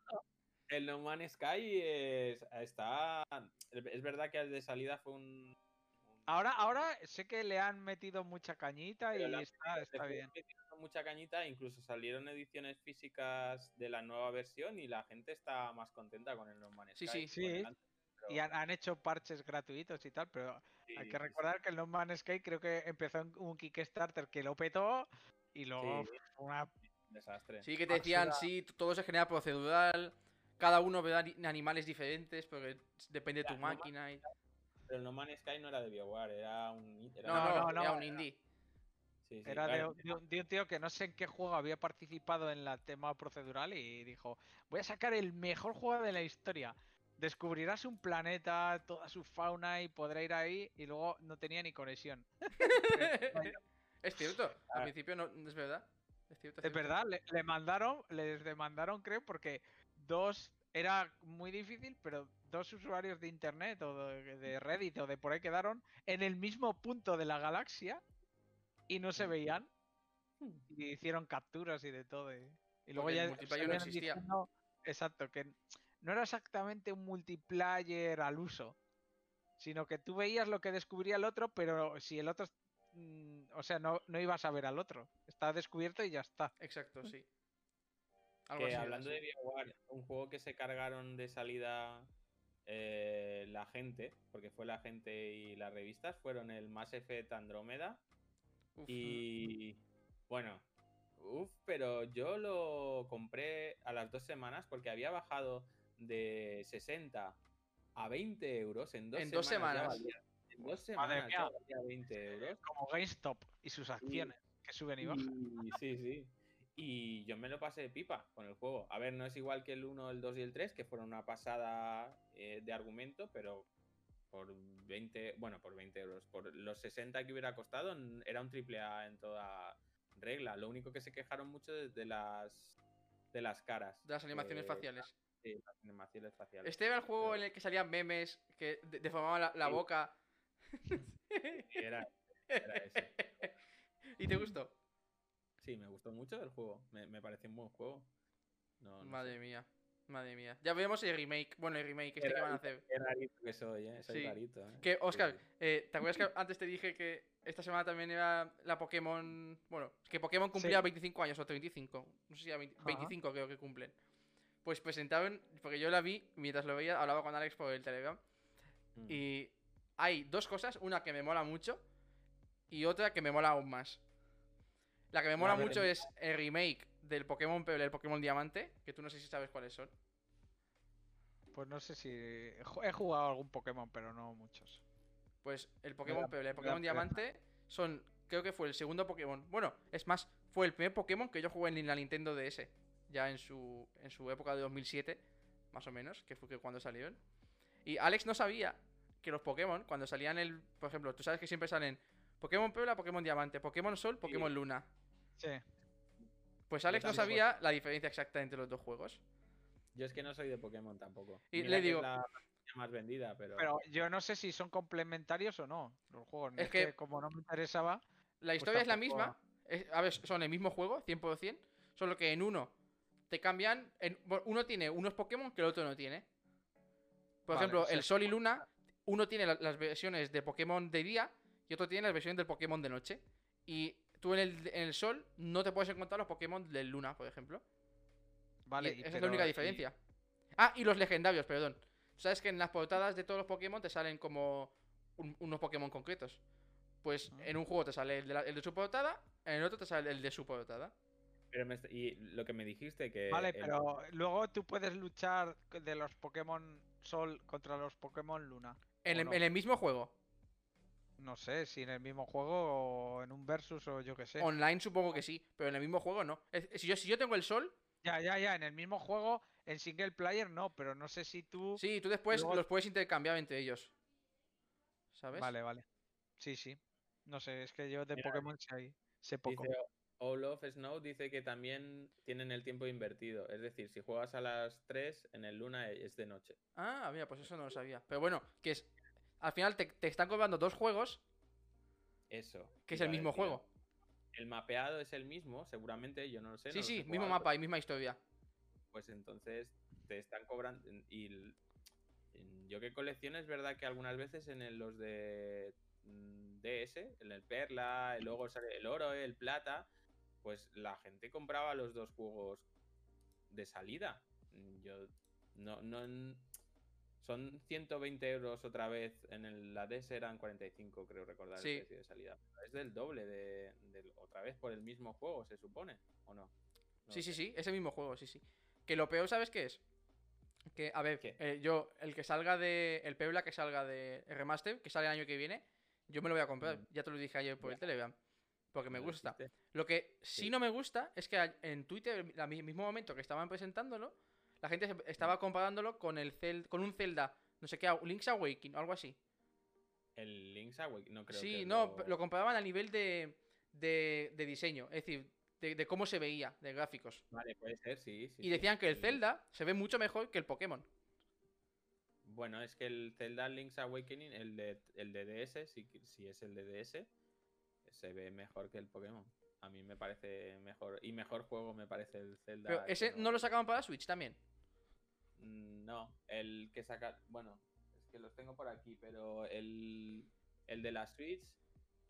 El No Man's Sky es, está. Es verdad que el de salida fue un. un- Ahora, ahora sé que le han metido mucha cañita y Pero la- está, está bien. mucha cañita, incluso salieron ediciones físicas de la nueva versión y la gente está más contenta con el No Man's Sí, Sky. sí. Sí. pero Y han, han hecho parches gratuitos y tal, pero sí, hay sí, que sí. recordar que el No Man's Sky creo que empezó en un Kickstarter que lo petó y luego Sí. fue una Un desastre. Sí, que te decían, sí, todo se genera procedural, cada uno ve ani- animales diferentes, porque depende de tu no máquina. Y... Pero el No Man's Sky no era de BioWare, era un. Era No, No, no, no, no, era un era- indie. sí, sí, Era de, claro. un- de un- de un tío que no sé en qué juego había participado en la tema procedural y dijo, voy a sacar el mejor juego de la historia. Descubrirás un planeta, toda su fauna y podrá ir ahí y luego no tenía ni conexión. [laughs] es cierto, al Ah. principio no es verdad. Es cierto. Es cierto. verdad, le, le mandaron, les demandaron creo porque dos era muy difícil, pero dos usuarios de internet o de, Reddit o de por ahí quedaron en el mismo punto de la galaxia y no se veían. Y hicieron capturas y de todo. Y, y luego Porque el ya multiplayer no existía. diciendo- exacto, que no era exactamente un multiplayer al uso, sino que tú veías lo que descubría el otro, pero si el otro, mm, o sea, no, no ibas a ver al otro. Está descubierto y ya está. Exacto, sí. Algo Que así hablando de BioWare, un juego que se cargaron de salida eh, la gente, porque fue la gente y las revistas, fueron el Mass Effect Andrómeda Uf, y bueno, uff, pero yo lo compré a las dos semanas porque había bajado de 60 a 20 euros en dos En semanas. ya semanas. valía- en dos semanas valía 20 euros. Como GameStop y sus acciones. Que suben y bajan. Y, sí, sí. Y yo me lo pasé de pipa con el juego. A ver, no es igual que el 1, el 2 y el 3, que fueron una pasada eh, de argumento, pero por 20, bueno, por 20 euros, por los 60 que hubiera costado, era un triple A en toda regla. Lo único que se quejaron mucho es de las de las caras. De las animaciones eh, faciales. Sí, las animaciones faciales. Este era el juego Pero- en el que salían memes que de- deformaban la, la Sí. boca. Sí, era, era ese. [laughs] ¿Y te gustó? Sí, me gustó mucho el juego. Me, me pareció un buen juego. No, no Madre sé. mía. Madre mía. Ya vemos el remake. Bueno, el remake este Qué que van a hacer. Qué rarito que soy, ¿eh? Soy Sí. rarito, ¿eh? Que, Oscar, Sí. eh, ¿te acuerdas que antes te dije que esta semana también era la Pokémon. Bueno, que Pokémon cumplía 25 años o 35. No sé si era 20 Ajá. 25 creo que cumplen. Pues presentaron, porque yo la vi mientras lo veía, hablaba con Alex por el Telegram. Mm. Y hay dos cosas, una que me mola mucho y otra que me mola aún más. La que me mola mucho es el remake del Pokémon Peble, el Pokémon Diamante, que tú no sé si sabes cuáles son. Pues no sé si. he ju- He jugado algún Pokémon, pero no muchos. Pues el Pokémon Peble, el Pokémon. Diamante son, creo que fue el segundo Pokémon. Bueno, es más, fue el primer Pokémon que yo jugué en la Nintendo DS, ya en su, en su época de 2007, más o menos, que fue que cuando salieron. Y Alex no sabía que los Pokémon, cuando salían el, por ejemplo, tú sabes que siempre salen Pokémon Puebla, Pokémon Diamante, Pokémon Sol, Pokémon Luna. Sí. Pues Alex no sabía la diferencia exacta entre los dos juegos. Yo es que no soy de Pokémon tampoco. Y Mira le que digo- Es la franquicia más vendida, pero. Pero yo no sé si son complementarios o no. Los juegos. Es Es, que... que- como no me interesaba. La historia es la misma. es- a ver, son el mismo juego, 100%. Solo que en uno te cambian. En, uno tiene unos Pokémon que el otro no tiene. Por Vale, ejemplo, o sea, el Sol y Luna. Uno tiene la- las versiones de Pokémon de día y otro tiene las versiones del Pokémon de noche. Y tú en el, en el Sol no te puedes encontrar los Pokémon del Luna, por ejemplo. Vale. Y esa es la única y- diferencia. Ah, y los legendarios, perdón. Sabes que en las portadas de todos los Pokémon te salen como un- unos Pokémon concretos. Pues Ah. en un juego te sale el de, la- el de su portada, en el otro te sale el de su portada. pero me y lo que me dijiste que. Vale, el- pero luego tú puedes luchar de los Pokémon Sol contra los Pokémon Luna. En ¿O el, no? en el mismo juego. No sé si en el mismo juego o en un versus o yo qué sé. Online supongo que sí, pero en el mismo juego no. Es- si, yo, si yo tengo el sol, Ya, ya, ya. En el mismo juego, en single player no, pero no sé si tú. sí, tú después Luego- los puedes intercambiar entre ellos. ¿Sabes? Vale, vale. Sí, sí. No sé, es que yo de Mira, Pokémon sé, sé poco. Dice Olaf Snow dice que también tienen el tiempo invertido. Es decir, si juegas a las 3, en el Luna es de noche. Ah, mira, pues eso no lo sabía. Pero bueno, que es. Al final te, te están cobrando dos juegos, Eso. que es el mismo decir. juego. El mapeado es el mismo, seguramente, yo no lo sé. Sí, no sí, mismo mapa y misma historia. Pues entonces te están cobrando. Y yo que colecciono es verdad que algunas veces en el- los de mm, DS, en el Perla, y luego sale el oro, el plata, pues la gente compraba los dos juegos de salida. Mm, Yo no, no son 120 euros otra vez, en el, la DS eran 45, creo recordar Sí. el precio de salida. Es del doble de, otra vez por el mismo juego, se supone, ¿o no? No Sí, sí, sí, ese mismo juego, sí, sí. Que lo peor, ¿sabes qué es? Que, a ver, eh, yo, el que salga de. El Puebla que salga de el remaster, que sale el año que viene, yo me lo voy a comprar. Mm. Ya te lo dije ayer por el Telegram. Porque me gusta. Lo que sí, Sí. no me gusta es que en Twitter, al mi- mismo momento que estaban presentándolo, la gente estaba comparándolo con el Cel- con un Zelda, no sé qué, Link's Awakening o algo así. El Link's Awakening, no creo sí, que no, lo... comparaban a nivel de, de, de diseño, es decir, de, de cómo se veía, de gráficos. Vale, puede ser, sí. sí, Y sí. decían que el Zelda se ve mucho mejor que el Pokémon. Bueno, es que el Zelda Link's Awakening, el de, el de DS, si, si es el de DS, se ve mejor que el Pokémon. A mí me parece mejor. Y mejor juego me parece el Zelda. Pero ese no lo sacaban para Switch también. Mm, No, el que saca. Bueno, es que los tengo por aquí, pero el, el de la Switch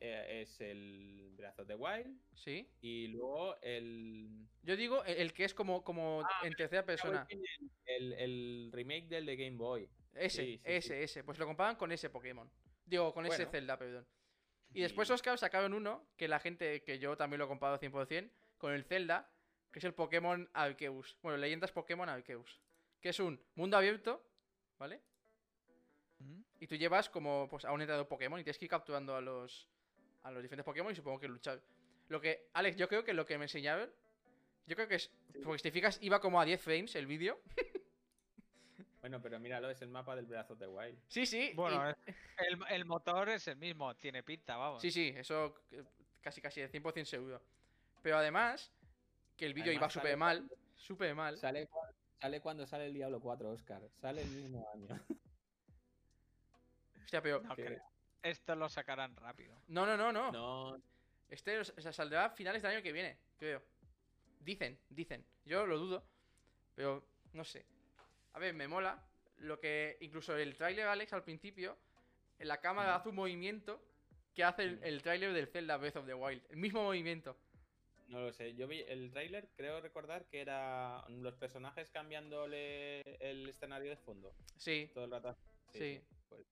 eh, es el Breath of the Wild. Sí. Y luego el. Yo digo el, el que es como, como Ah, en tercera persona. El, el remake del de Game Boy. Ese, sí, sí, ese, sí. ese. Pues lo comparan con ese Pokémon. Digo, con ese. Zelda, perdón. Y después Oscar sacaron uno, que la gente, que yo también lo he comparado 100%, con el Zelda, que es el Pokémon Arceus. Bueno, leyendas Pokémon Arceus. Que es un mundo abierto, ¿vale? ¿Mm? Y tú llevas como pues, a un entrenador Pokémon y tienes que ir capturando a los, a los diferentes Pokémon y supongo que luchar. Lo que, Alex, yo creo que lo que me enseñaron, yo creo que es, porque si te fijas, iba como a 10 frames el vídeo. Bueno, pero míralo, es el mapa del of the Wild. Sí, sí. Bueno, y- el, el motor es el mismo, tiene pinta, vamos. sí, sí, eso casi casi el 100% seguro. Pero además, que el vídeo iba súper mal, súper mal. Sale, sale cuando sale el Diablo 4, Oscar. Sale el mismo año. [laughs] Hostia, pero... No que- creo. Esto lo sacarán rápido. No, no, no, no. No, Este o sea, saldrá a finales del año que viene, creo. Dicen, dicen. Yo lo dudo, pero no sé. A ver, me mola. Lo que incluso el tráiler Alex al principio, en la cámara Ujú. hace un movimiento que hace el, Ujú. el tráiler del Zelda Breath of the Wild. El mismo movimiento. No lo sé. Yo vi el tráiler, creo recordar que era los personajes cambiándole el escenario de fondo. Sí, Todo el rato. Sí. pues,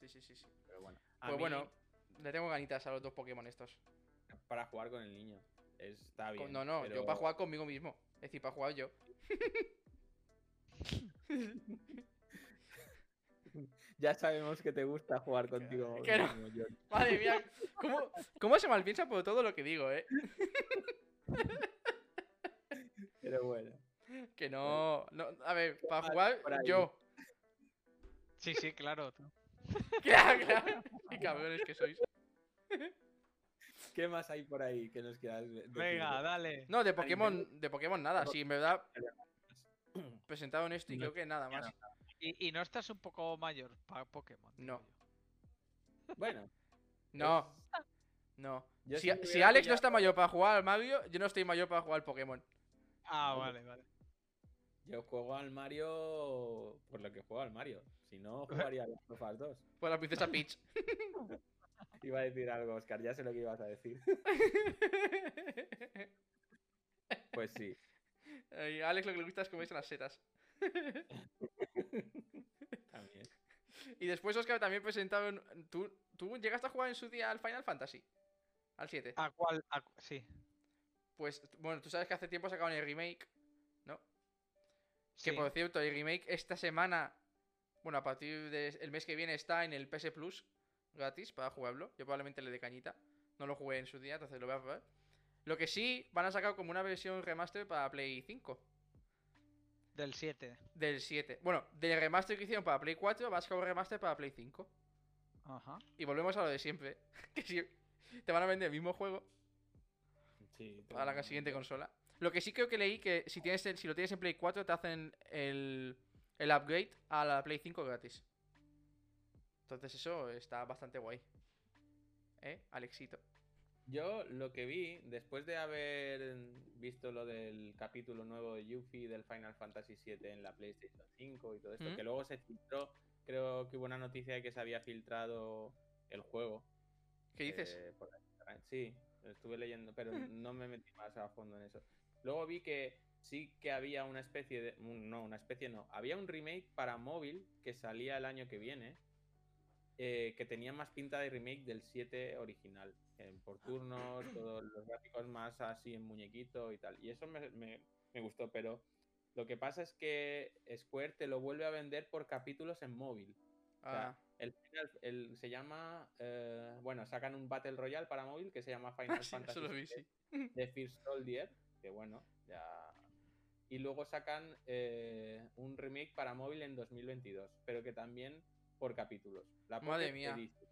sí, sí, sí. sí. pero bueno. A Pues mí, bueno, le tengo ganitas a los dos Pokémon estos. Para jugar con el niño. Está bien. no, no, yo para jugar conmigo mismo. Es decir, para jugar yo. [laughs] Ya sabemos que te gusta jugar contigo. que no. Madre mía, ¿cómo, cómo se malpiensa por todo lo que digo, eh? [laughs] Pero bueno. Que no, no. A ver, para jugar yo. Sí, sí, claro. tú. [laughs] Claro, claro. Qué cabrones que sois. ¿Qué más hay por ahí que nos quieras decir? Venga, dale. No, de Pokémon, de Pokémon nada. Sí, en verdad presentaron esto y creo que nada más. Y, y no estás un poco mayor para Pokémon. No. yo. Bueno, [laughs] No, no. Yo Si, si Alex no está mayor para jugar al Mario, yo no estoy mayor para jugar al Pokémon. Ah, vale, vale. yo juego al Mario por lo que juego al Mario. Si no, jugaría a las Us 2. [laughs] Por la princesa Peach. [laughs] Iba a decir algo, Oscar, ya sé lo que ibas a decir. Pues sí. Ay, a Alex lo que le gusta es comerse las setas. [laughs] También. Y después, Oscar, también presentaron. ¿Tú, ¿Tú llegaste a jugar en su día al Final Fantasy? Al 7. ¿A cuál? a sí. Pues, bueno, tú sabes que hace tiempo sacaron el remake. ¿No? sí. Que por cierto, el remake esta semana. Bueno, a partir del mes que viene está en el PS Plus gratis para jugarlo. Yo probablemente le dé cañita. No lo jugué en su día, entonces lo voy a probar. Lo que sí, van a sacar como una versión remaster para Play 5. Del 7. Del 7. Bueno, del remaster que hicieron para Play 4, va a un remaster para Play 5. Ajá. Y volvemos a lo de siempre. [laughs] Que si te van a vender el mismo juego Sí, para la siguiente consola. Lo que sí creo que leí que si tienes el- si lo tienes en Play 4 te hacen el, el upgrade a la Play 5 gratis. Entonces eso está bastante guay. ¿Eh? Alexito. Yo lo que vi, después de haber visto lo del capítulo nuevo de Yuffie del Final Fantasy VII en la PlayStation 5 y todo esto, que luego se filtró, creo que hubo una noticia de que se había filtrado el juego. ¿Qué dices? eh, por. Sí, lo estuve leyendo, pero no me metí más a fondo en eso. Luego vi que sí que había una especie de... No, una especie no. Había un remake para móvil que salía el año que viene, eh, que tenía más pinta de remake del 7 original. en por turnos, todos los gráficos más así en muñequito y tal. Y eso me, me- me gustó, pero lo que pasa es que Square te lo vuelve a vender por capítulos en móvil. O sea, Ah, el final el- se llama. eh, bueno, sacan un Battle Royale para móvil que se llama [laughs] Final sí, Fantasy eso lo vi, sí. de First Soldier, que bueno, ya. Y luego sacan eh, un remake para móvil en 2022, pero que también por capítulos. La Madre mía. Edition.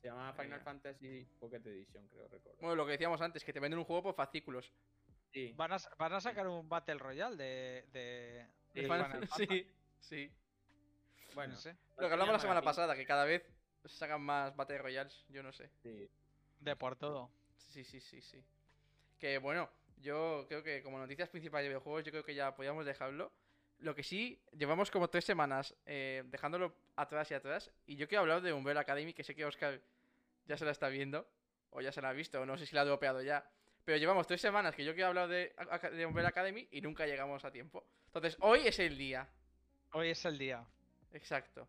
Se llama Madre Final mía. Fantasy Pocket Edition, creo recordar. Bueno, lo que decíamos antes, que te venden un juego por fascículos. Sí, Van a, sa- van a sacar un Battle Royale de. de, Sí, de Final- Final Fantasy, sí, sí. bueno. no sé, Lo que hablamos la semana pasada, que cada vez sacan más Battle Royales, yo no sé. sí. de por todo. Sí, sí, sí, sí. Que bueno, yo creo que como noticias principales de videojuegos, yo creo que ya podíamos dejarlo. Lo que sí, llevamos como tres semanas eh, dejándolo atrás y atrás. Y yo quiero hablar de Umbrella Academy, que sé que Oscar ya se la está viendo, o ya se la ha visto, o no sé si la ha dropeado ya. Pero llevamos tres semanas que yo quiero hablar de, de Umbrella Academy y nunca llegamos a tiempo. Entonces, hoy es el día. Hoy es el día. Exacto.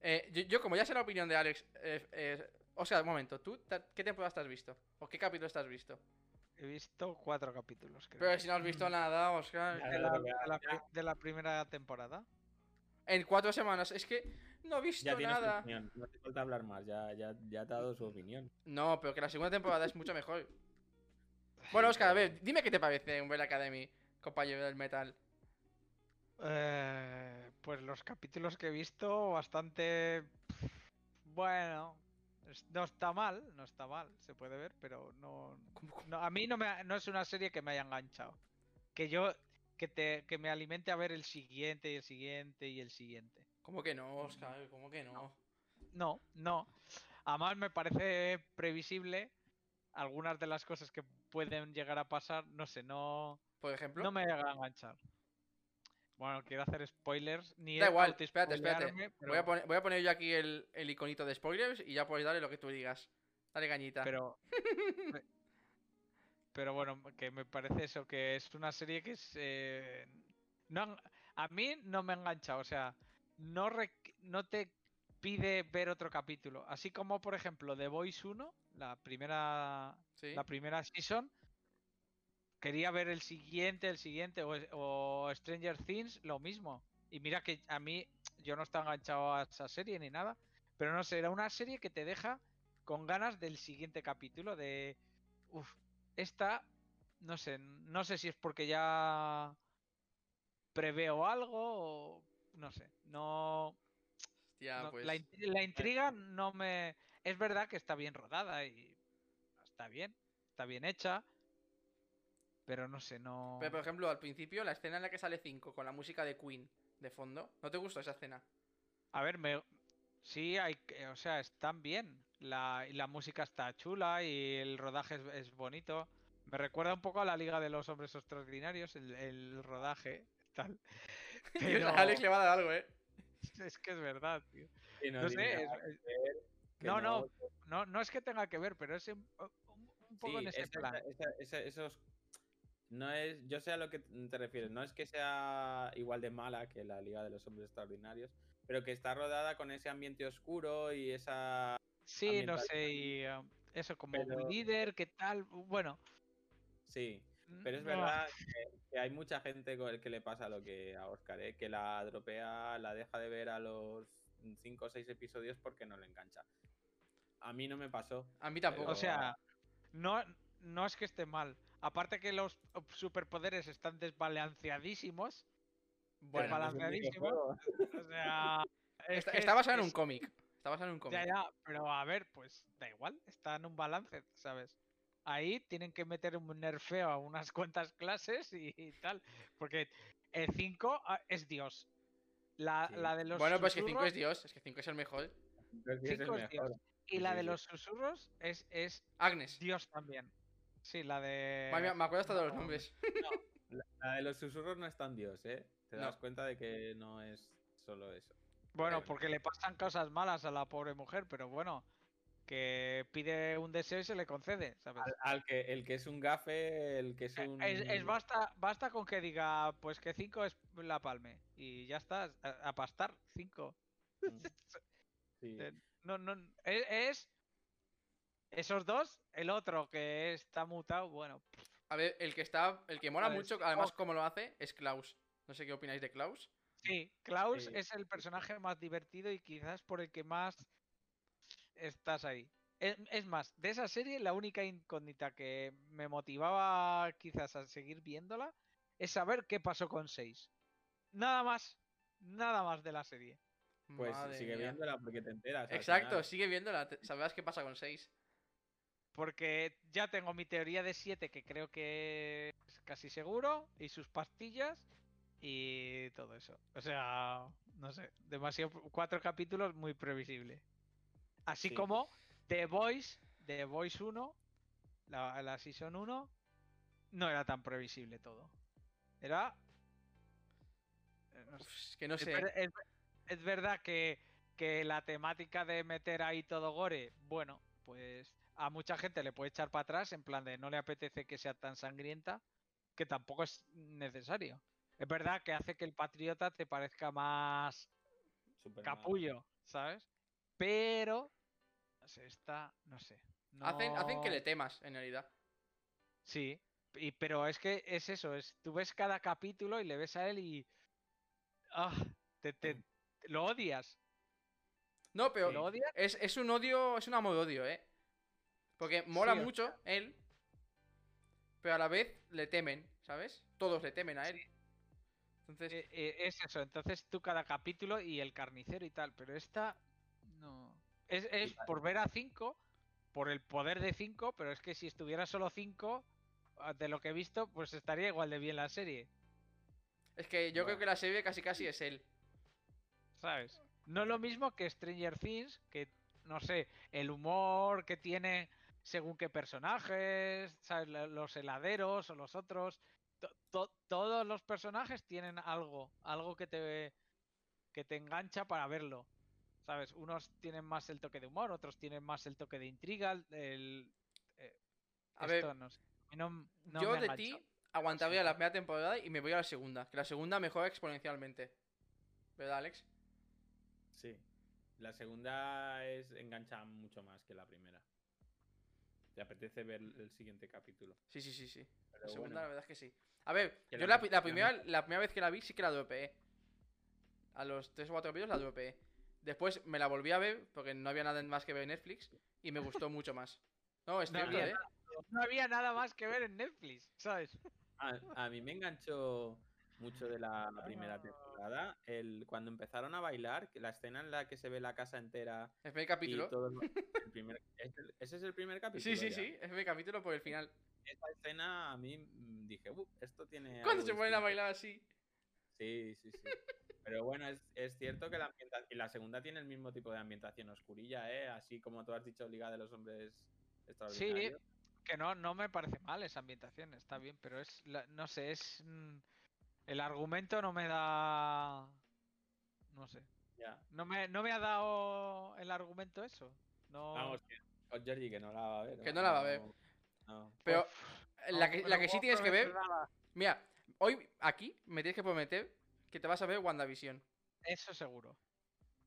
Eh, yo, yo, como ya sé la opinión de Alex, eh, eh, Oscar, un momento, ¿tú qué temporada estás visto? ¿O qué capítulo estás visto? He visto cuatro capítulos, creo. Pero si no has visto nada, Oscar. Ya, de, la, ya, de la ya. pri- de la primera temporada. En cuatro semanas. Es que no he visto Ya nada. no te falta hablar más, ya, ya, ya te ha dado su opinión. No, pero que la segunda temporada es mucho mejor. [laughs] Bueno, Oscar, a ver, dime qué te parece Umbrella Academy, compañero del metal. Eh, pues los capítulos que he visto, bastante. Bueno, no está mal, no está mal, se puede ver, pero no. no- a mí no, me, ha- no es una serie que me haya enganchado. Que yo. Que, te, que me alimente a ver el siguiente y el siguiente y el siguiente. ¿Cómo que no, Oscar? ¿Cómo que no? No, no. Además me parece previsible algunas de las cosas que pueden llegar a pasar. No sé, no. Por ejemplo. No me llega a enganchar. Bueno, quiero hacer spoilers. Ni Da igual, espérate, espérate. Voy, a poner, voy a poner yo aquí el, el iconito de spoilers y ya puedes darle lo que tú digas. Dale cañita. Pero. [laughs] pe- pero bueno, que me parece eso, que es una serie que es. eh, no, a mí no me engancha, o sea, no, requ- no te pide ver otro capítulo. Así como, por ejemplo, The Voice 1, la primera, ¿Sí? la primera season, quería ver el siguiente, el siguiente, o, o Stranger Things, lo mismo. Y mira que a mí, yo no estaba enganchado a esa serie ni nada, pero no sé, era una serie que te deja con ganas del siguiente capítulo, de... Uf, esta, no sé, no sé si es porque ya preveo algo o... No sé, no... Hostia, no- pues. la, la intriga no me... Es verdad que está bien rodada y está bien, está bien hecha, pero no sé, no... Pero por ejemplo, al principio, la escena en la que sale 5 con la música de Queen de fondo. ¿No te gustó esa escena? A ver, me... sí, hay, o sea, están bien. La, la música está chula y el rodaje es, es bonito. Me recuerda un poco a la Liga de los Hombres Extraordinarios, el, el rodaje, [laughs] tal. [laughs] Pero Alex le va a dar algo, ¿eh? [laughs] es que es verdad, tío. Sí, No tiene sé, es- ver, no, no, no, no es que tenga que ver, pero es un, un- un poco Sí, en ese esa- plan. esa- esa- esos. No es. Yo sé a lo que te refieres. No es que sea igual de mala que la Liga de los Hombres Extraordinarios, pero que está rodada con ese ambiente oscuro y esa. Sí, no sé, y eso como un Pero- líder, ¿qué tal? Bueno. Sí. Pero es no, verdad que, que hay mucha gente con el que le pasa lo que a Oscar, ¿eh? que la dropea, la deja de ver a los 5 o 6 episodios porque no le engancha. A mí no me pasó. A mí tampoco. O sea, no, no es que esté mal. Aparte que los superpoderes están desbalanceadísimos. no videojuego. O sea. es está, es- basado en un cómic. Está basado en un cómic. Ya, ya, pero a ver, pues da igual, está en un balance, ¿sabes? Ahí tienen que meter un nerfeo a unas cuantas clases y, y tal. Porque el 5 es Dios. La, Sí. la de los Bueno, pues que 5 susurros- es Dios. Es que 5 es el mejor. Entonces, sí, es el cinco es Dios. mejor. Y la de sí. los susurros es, es Agnes. Dios también. Sí, la de. Madre mía, me acuerdo hasta de los no, nombres. [laughs] La, la de los susurros no es tan Dios, ¿eh? Te No. das cuenta de que no es solo eso. Bueno, Pero- porque le pasan cosas malas a la pobre mujer, pero bueno, que pide un deseo y se le concede, ¿sabes? Al, al que el que es un gafe, el que es Eh, un. Es, es basta, basta con que diga, pues que 5 es la palme. Y ya está, a, a pastar, 5. [laughs] Sí. eh, No, no, es, es esos dos, el otro que está mutado, bueno, A ver, el que está. El que mola Vale, mucho, además, Oh. como lo hace, es Klaus. No sé qué opináis de Klaus. sí, Klaus Sí. es el personaje más divertido y quizás por el que más estás ahí. Es, es más, de esa serie la única incógnita que me motivaba quizás a seguir viéndola es saber qué pasó con 6. Nada más, nada más de la serie. Pues Madre sigue mía. viéndola porque te enteras. Exacto, final. sigue viéndola. Sabrás qué pasa con 6. Porque ya tengo mi teoría de 7 que creo que es casi seguro y sus pastillas y todo eso. O sea, no sé, demasiado cuatro capítulos muy previsible. Así Sí. como The Voice, The Voice 1, la, la Season 1, no era tan previsible todo. Era... eh, no sé. que no sé. es es verdad que, que la temática de meter ahí todo gore, bueno, pues a mucha gente le puede echar para atrás en plan de no le apetece que sea tan sangrienta, que tampoco es necesario. Es verdad que hace que el patriota te parezca más mal. capullo, ¿sabes? Pero, no sé, está, no sé. Hacen, hacen que le temas, en realidad. Sí, y, pero es que es eso, es tú ves cada capítulo y le ves a él y... Ah, te, te- lo odias. No, pero Lo odias es, es un odio, es un amor-odio, ¿eh? Porque mola Sí, o mucho él, pero a la vez le temen, ¿sabes? Todos le temen a él. Entonces, Eh, eh, es eso, entonces tú cada capítulo y el carnicero y tal, pero esta no. Es, es por ver a 5, por el poder de 5, pero es que si estuviera solo 5, de lo que he visto, pues estaría igual de bien la serie, es que yo creo que la serie casi casi es él. ¿sabes? No lo mismo que Stranger Things, que no sé, el humor que tiene según qué personajes, ¿sabes? Los heladeros o los otros. to- to- todos los personajes tienen algo, algo que te, que te engancha para verlo. ¿Sabes? Unos tienen más el toque de humor, otros tienen más el toque de intriga. El, eh, A ver, no sé, no, no yo me de ti aguantaría Sí. la primera temporada y me voy a la segunda. Que la segunda mejora exponencialmente. ¿Verdad, Alex? Sí. La segunda es engancha mucho más que la primera. Te apetece ver el siguiente capítulo. Sí, sí, sí, sí. Pero La segunda, bueno, la verdad es que sí. A ver, Que yo la la, me- la la primera, la primera vez que la vi sí que la dropeé. A los 3 o 4 vídeos la dropeé. Después me la volví a ver porque no había nada más que ver en Netflix y me gustó [laughs] mucho más. No, es No cierto, había ¿eh? No había nada más que ver en Netflix, ¿sabes? a, a mí me enganchó mucho de la primera Ah. temporada. El, cuando empezaron a bailar, que la escena en la que se ve la casa entera primer y capítulo. todo [laughs] el primer- ¿es ¿Ese es el primer capítulo? Sí, sí, ya? sí. Es el primer capítulo por el final. Esa escena a mí mm, dije, "Uh, esto tiene. Cuando se ponen a distinto". bailar así. Sí, sí, sí. Pero bueno, es, es cierto que la ambientación. La segunda tiene el mismo tipo de ambientación oscurilla, ¿eh? Así como tú has dicho, Liga de los Hombres Extraordinarios. Que no, no me parece mal esa ambientación, está bien, pero es, la- no sé, es... mm, El argumento no me da... No sé. Ya. No me, no me ha dado el argumento eso. No... Vamos, que Georgie que no la va a ver. Que no la va a ver. no. Pero la que, la que sí tienes que ver. nada. Mira, hoy aquí me tienes que prometer que te vas a ver WandaVision. Eso seguro.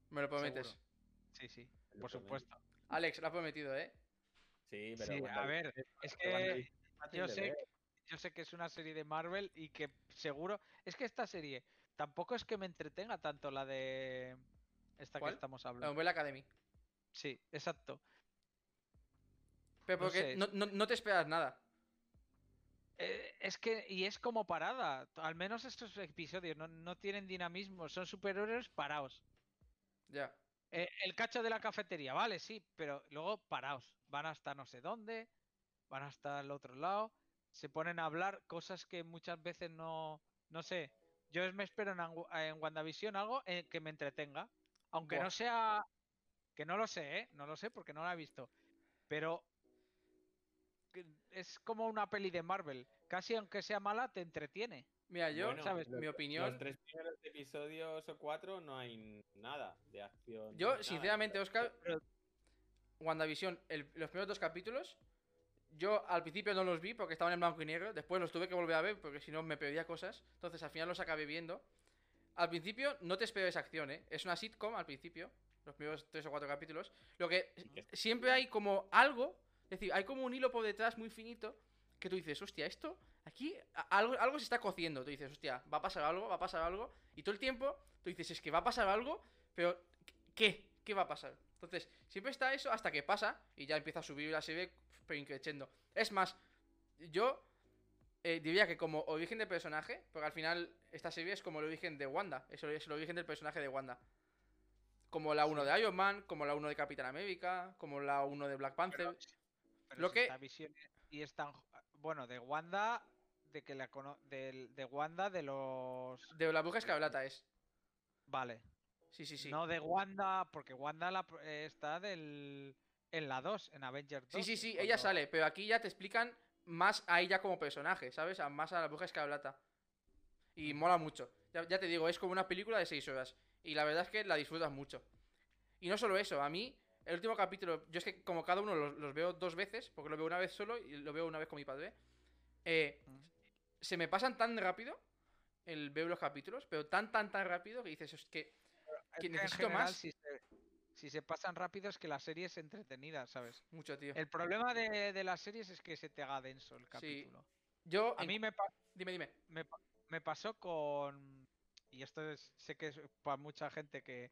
Me lo prometes. Seguro. Sí, sí, lo por prometo. supuesto. Alex, lo has prometido, ¿eh? Sí, pero. Sí, bueno, a ver, es que yo sé. Yo sé que es una serie de Marvel y que seguro... Es que esta serie tampoco es que me entretenga tanto la de... Esta ¿Cuál? que estamos La hablando. Umbrella Academy. Sí, exacto. Pero No porque sé. no, no- no te esperas nada. Eh, es que, y es como parada. Al menos estos episodios no, no tienen dinamismo, son superhéroes parados. Ya. Eh, el cacho de la cafetería, vale, sí, pero luego parados. Van hasta no sé dónde, van hasta el otro lado, se ponen a hablar cosas que muchas veces no. No sé. Yo me espero en, Angu- en WandaVision algo eh, que me entretenga. Aunque Buah. no sea. Que no lo sé, ¿eh? No lo sé porque no la he visto. Pero. Es como una peli de Marvel. Casi aunque sea mala, te entretiene. Mira, yo, Bueno, ¿sabes? los- mi opinión. Los tres primeros episodios o cuatro no hay nada de acción. Yo, nada. sinceramente, Oscar, Pero- WandaVision, el- los primeros dos capítulos, yo al principio no los vi porque estaban en blanco y negro, después los tuve que volver a ver porque si no me perdía cosas, entonces al final los acabé viendo. Al principio no te esperes acción, ¿eh? Es una sitcom al principio, los primeros tres o cuatro capítulos. Lo que siempre hay como algo, es decir, hay como un hilo por detrás muy finito que tú dices, hostia, esto, aquí algo, algo se está cociendo. Tú dices, hostia, va a pasar algo, va a pasar algo. Y todo el tiempo tú dices, es que va a pasar algo, pero ¿qué? ¿Qué va a pasar? Entonces, siempre está eso hasta que pasa y ya empieza a subir la serie, pero increciendo. Es más, yo eh, diría que como origen de personaje, porque al final esta serie es como el origen de Wanda, es el, es el origen del personaje de Wanda. Como la 1 de Iron Man, como la 1 de Capitán América, como la 1 de Black Panther. Pero- pero Lo si que- esta visión y es tan bueno de Wanda de que la cono- del- de Wanda de los De la bruja escarlata es. vale Sí, sí, sí. no de Wanda porque Wanda la, eh, está del en la 2 en Avengers 2 Sí, sí, sí, cuando- ella sale, pero aquí ya te explican más a ella como personaje, ¿sabes? A más a la bruja escarlata. Y mola mucho. Ya, ya te digo, es como una película de 6 horas. Y la verdad es que la disfrutas mucho. Y no solo eso, a mí, el último capítulo, yo es que como cada uno los, los veo dos veces, porque lo veo una vez solo y lo veo una vez con mi padre, eh, Mm. se me pasan tan rápido el ver los capítulos, pero tan, tan, tan rápido que dices, es que, que necesito general, más. si si se pasan rápido es que la serie es entretenida sabes Mucho, tío. el problema de, de las series es que se te haga denso el capítulo Yo, a en- mí me, dime, dime. me, pa- me pasó con. Y esto es, sé que es para mucha gente que,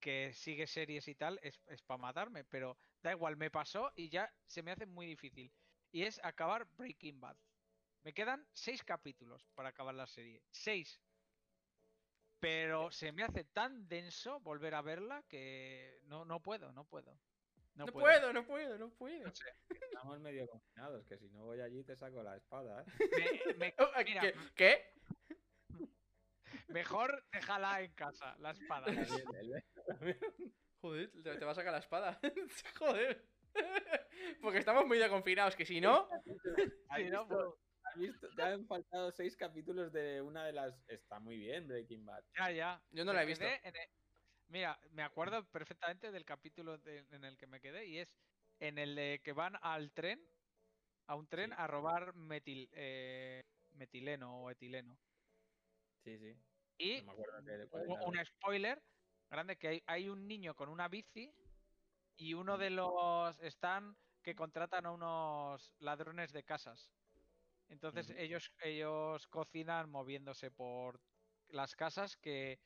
que sigue series y tal, es, para matarme, pero da igual, me pasó y ya se me hace muy difícil. Y es acabar Breaking Bad. Me quedan seis capítulos para acabar la serie. Seis. Pero se me hace tan denso volver a verla que no, no puedo, no puedo. No, puedo, no puedo, no puedo. No sé. Estamos medio confinados, que si no voy allí te saco la espada, ¿eh? Me- me- [laughs] Oh, mira, ¿Qué? ¿Qué? mejor déjala en casa, la espada. [laughs] Joder, te, va a sacar la espada. [laughs] Joder. Porque estamos muy de confinados, que si no. ¿Has visto- has visto? Te han faltado seis capítulos de una de las. Está muy bien, Breaking Bad. Ya, ya. Yo no Me la he visto. Mira, me acuerdo perfectamente del capítulo de- en el que me quedé y es en el de que van al tren, a un tren Sí. a robar metil, eh, metileno o etileno. Sí, sí. Y No me un, spoiler grande que hay, hay un niño con una bici y uno de los están que contratan a unos ladrones de casas. Entonces ellos ellos cocinan moviéndose por las casas que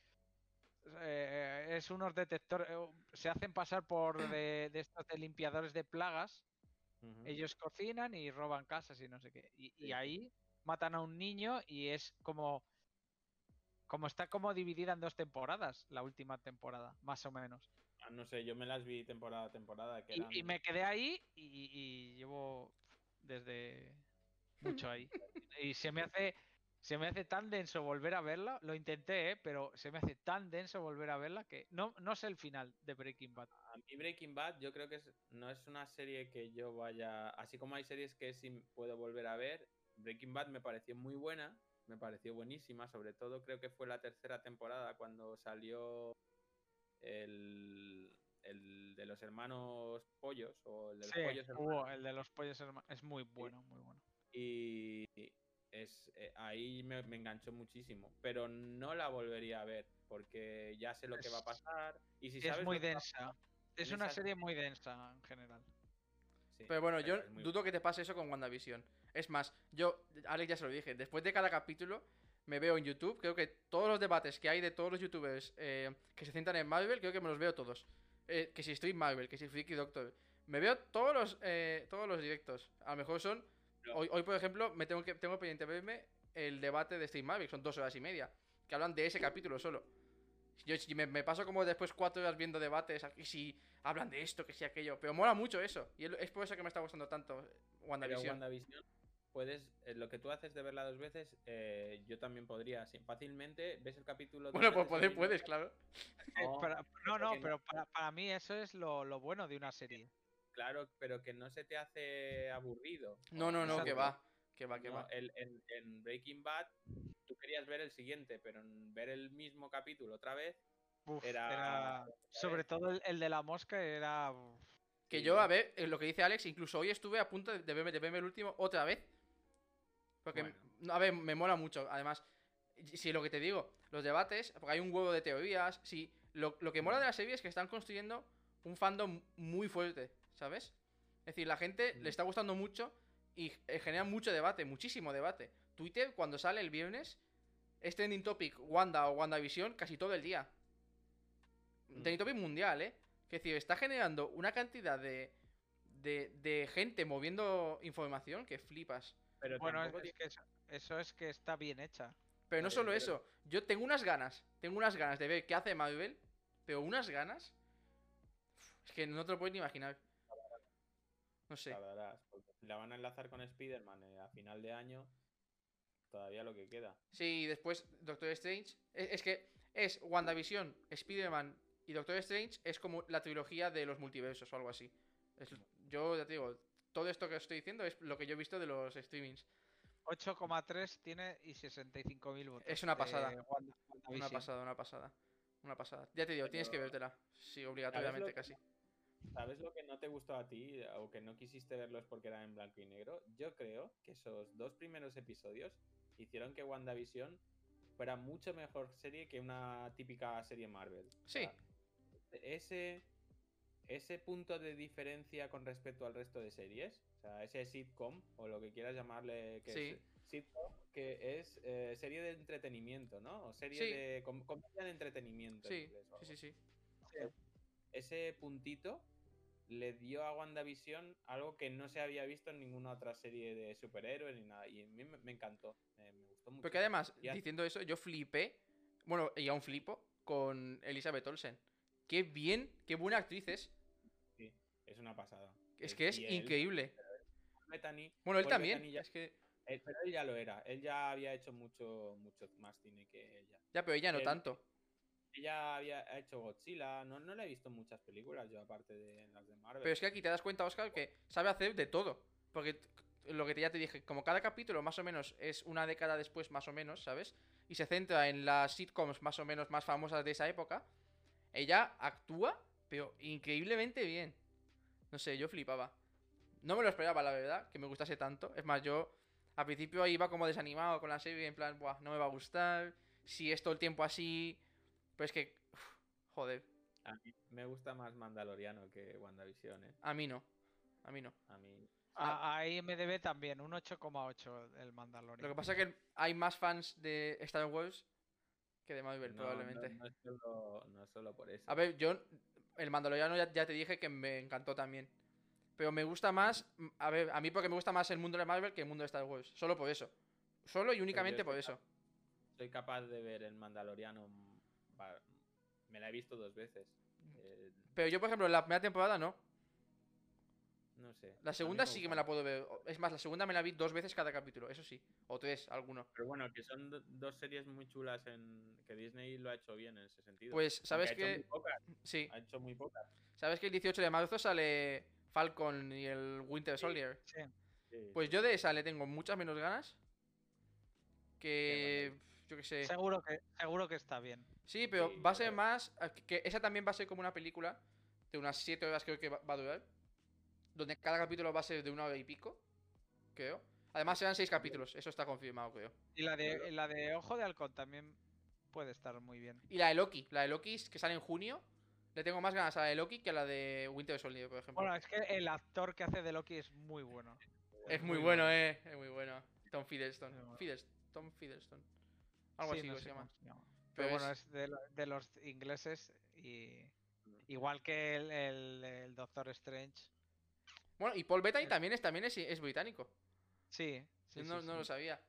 eh, es unos detectores se hacen pasar por de, de estos de limpiadores de plagas. Ellos cocinan y roban casas y no sé qué. Y, ahí matan a un niño y es como como está como dividida en dos temporadas, la última temporada, más o menos. Ah, no sé, yo me las vi temporada a temporada. Que Y, me quedé ahí y, y llevo desde mucho ahí. Y se me hace se me hace tan denso volver a verla. Lo intenté, ¿eh? pero se me hace tan denso volver a verla que no, no sé el final de Breaking Bad. A mí Breaking Bad yo creo que es- no es una serie que yo vaya... Así como hay series que sí puedo volver a ver, Breaking Bad me pareció muy buena, me pareció buenísima, sobre todo creo que fue la tercera temporada cuando salió el, el de los hermanos pollos o el de los Sí, pollos hermanos. el de los pollos es muy bueno, muy bueno. Y es, eh, ahí me, me enganchó muchísimo, pero no la volvería a ver porque ya sé lo que va a pasar y si es sabes muy densa. Es en una serie muy densa en general. sí, Pero bueno, yo dudo que te pase eso con WandaVision. Es más, yo, Alex ya se lo dije, después de cada capítulo me veo en YouTube, creo que todos los debates que hay de todos los youtubers eh, que se centran en Marvel, creo que me los veo todos. Eh, que si Street Marvel, que si Freaky Doctor. Me veo todos los, eh, todos los directos. A lo mejor son... No. Hoy, hoy, por ejemplo, me tengo que tengo pendiente verme el debate de Street Marvel, son dos horas y media, que hablan de ese capítulo solo. Yo si me, me paso como después cuatro horas viendo debates, y si hablan de esto, que si aquello, pero mola mucho eso. Y es por eso que me está gustando tanto Pero WandaVision. WandaVision, puedes, eh, lo que tú haces de verla dos veces, eh, yo también podría. sí, fácilmente ves el capítulo. Bueno, pues veces poder puedes, claro. Eh, No, no. pero para, para mí eso es lo, lo bueno de una serie. Claro, pero que no se te hace aburrido. No, no, no, que va. Que va, que No, va. el- en, en Breaking Bad, tú querías ver el siguiente, pero en ver el mismo capítulo otra vez, Uf, Era- era- sobre todo el, el de la mosca era... Que sí, yo, a ver, eh, lo que dice Alex, incluso hoy estuve a punto de- verme, de verme el último otra vez. Porque, Bueno. no, a ver, me mola mucho. Además, si lo que te digo, los debates, porque hay un huevo de teorías. Si lo, lo que mola de la serie es que están construyendo un fandom muy fuerte, ¿sabes? Es decir, la gente Mm. le está gustando mucho y eh, genera mucho debate, muchísimo debate. Twitter, cuando sale el viernes, es trending topic Wanda o WandaVision casi todo el día. Mm. Trending topic mundial, ¿eh? Es decir, está generando una cantidad de, de, de gente moviendo información que flipas. pero Bueno, es, que eso, eso es que está bien hecha. Pero no Vale, solo pero- eso, yo tengo unas ganas, tengo unas ganas de ver qué hace Marvel, pero unas ganas. Es que no te lo puedes ni imaginar. No sé. tardarás, la van a enlazar con Spider-Man eh, a final de año, todavía lo que queda. Sí, y después Doctor Strange. Es, es que es WandaVision, Spider-Man y Doctor Strange es como la trilogía de los multiversos o algo así. Es- yo ya te digo, todo esto que os estoy diciendo es lo que yo he visto de los streamings. 8,3 tiene y 65.000 votos. Es una pasada. Wanda- Una pasada, una pasada. Una pasada. Ya te digo, tienes que vértela. Sí, obligatoriamente que- casi. ¿Sabes lo que no te gustó a ti eh, o que no quisiste verlos porque eran en blanco y negro? Yo creo que esos dos primeros episodios hicieron que WandaVision fuera mucho mejor serie que una típica serie Marvel. O Sí. sea, ese, ese punto de diferencia con respecto al resto de series, o sea, ese sitcom o lo que quieras llamarle, que Sí. es sitcom, que es eh, serie de entretenimiento, ¿no? O serie Sí. de com- comedia de entretenimiento. en Sí, inglés sí, sí. ese puntito le dio a WandaVision algo que no se había visto en ninguna otra serie de superhéroes ni nada. Y a mí me, encantó, me, me gustó mucho. Porque además, Ya. diciendo eso, yo flipé. Bueno, y aún flipo con Elizabeth Olsen. Qué bien, qué buena actriz es. Es una pasada. Es Eh, que es y él, increíble. Bueno, él también. Bettany ya- Es que. él- pero él ya lo era. Él ya había hecho mucho, mucho más cine que ella. Ya, pero ella no Él- tanto. Ella había hecho Godzilla. No, no le he visto muchas películas yo, aparte de las de Marvel. Pero es que aquí te das cuenta, Oscar, que sabe hacer de todo. Porque lo que ya te dije, como cada capítulo más o menos es una década después, más o menos, ¿sabes? Y se centra en las sitcoms más o menos más famosas de esa época. Ella actúa, pero increíblemente bien. No sé, yo flipaba. No me lo esperaba, la verdad, que me gustase tanto. Es más, yo al principio iba como desanimado con la serie, en plan, Buah, no me va a gustar. Si es todo el tiempo así. Pero es que. uf, joder, A mí me gusta más Mandaloriano que WandaVision, ¿eh? a mí no. A mí no. A mí. A, a IMDB también, un 8,8 el Mandalorian. Lo que pasa es que hay más fans de Star Wars que de Marvel, no, probablemente. No, no es solo, no es solo por eso. A ver, yo, el Mandaloriano ya, ya te dije que me encantó también. Pero me gusta más, a ver, a mí porque me gusta más el mundo de Marvel que el mundo de Star Wars. Solo por eso. Solo y únicamente por eso. Soy capaz de ver el Mandaloriano. Me la he visto dos veces. Eh, Pero yo, por ejemplo, la primera temporada no. no sé. La segunda sí que me la puedo ver. Es más, la segunda me la vi dos veces cada capítulo, eso sí. O tres, alguno. Pero bueno, que son do- dos series muy chulas en que Disney lo ha hecho bien en ese sentido. Pues, Aunque ¿sabes ha hecho muy qué? pocas, Sí. Ha hecho muy pocas. ¿Sabes que el 18 de marzo sale Falcon y el Winter. Soldier? Sí. sí, Pues yo de esa le tengo muchas menos ganas. Que. Yo qué sé. Seguro que, seguro que está bien. Sí, pero Sí, va a ser más. Que esa también va a ser como una película de unas 7 horas, creo que va va a durar. Donde cada capítulo va a ser de una hora y pico. Creo. Además serán 6 capítulos, eso está confirmado, creo. Y la de, la de Ojo de Halcón también puede estar muy bien. Y la de Loki, la de Loki que sale en junio. Le tengo más ganas a la de Loki que a la de Winter Soldier, por ejemplo. Bueno, es que el actor que hace de Loki es muy bueno. es muy muy bueno, bueno. eh. Es muy bueno. Tom Fiddleston. Muy bueno. Tom Fiddleston. Algo Sí, así no que sé se llama. cómo se llama. Pero Pero bueno, es- de, lo- de los ingleses y igual que el, el- el Doctor Strange. Bueno, y Paul Bettany Es- también es, también es, es británico. Sí, sí, no, sí, no sí. lo sabía.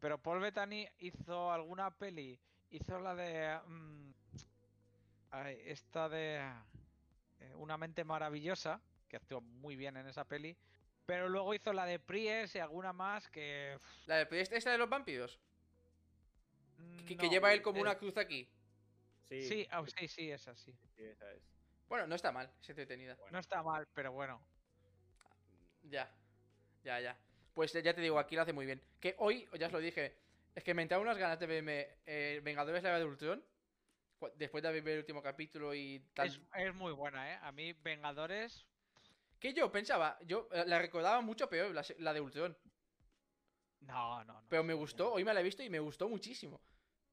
Pero Paul Bettany hizo alguna peli. Hizo la de. mm, esta de. eh, Una mente maravillosa. Que actuó muy bien en esa peli. Pero luego hizo la de Pries y alguna más que. La de, esta de los vampiros. Que, lleva él como una cruz aquí. Sí, Sí, ah, sí, sí, es así. sí, esa es. Bueno, no está mal, es entretenida. Bueno, No está mal, pero bueno. Ya. Ya, ya. Pues ya te digo, aquí lo hace muy bien. Que hoy, ya os lo dije, es que me entraron unas ganas de verme eh, Vengadores la de Ultron. Después de ver el último capítulo y tal. Es, es muy buena, ¿eh? A mí, Vengadores. Que yo pensaba, yo eh, la recordaba mucho peor, la, la de Ultron. No, no, no. Pero me gustó, hoy me la he visto y me gustó muchísimo.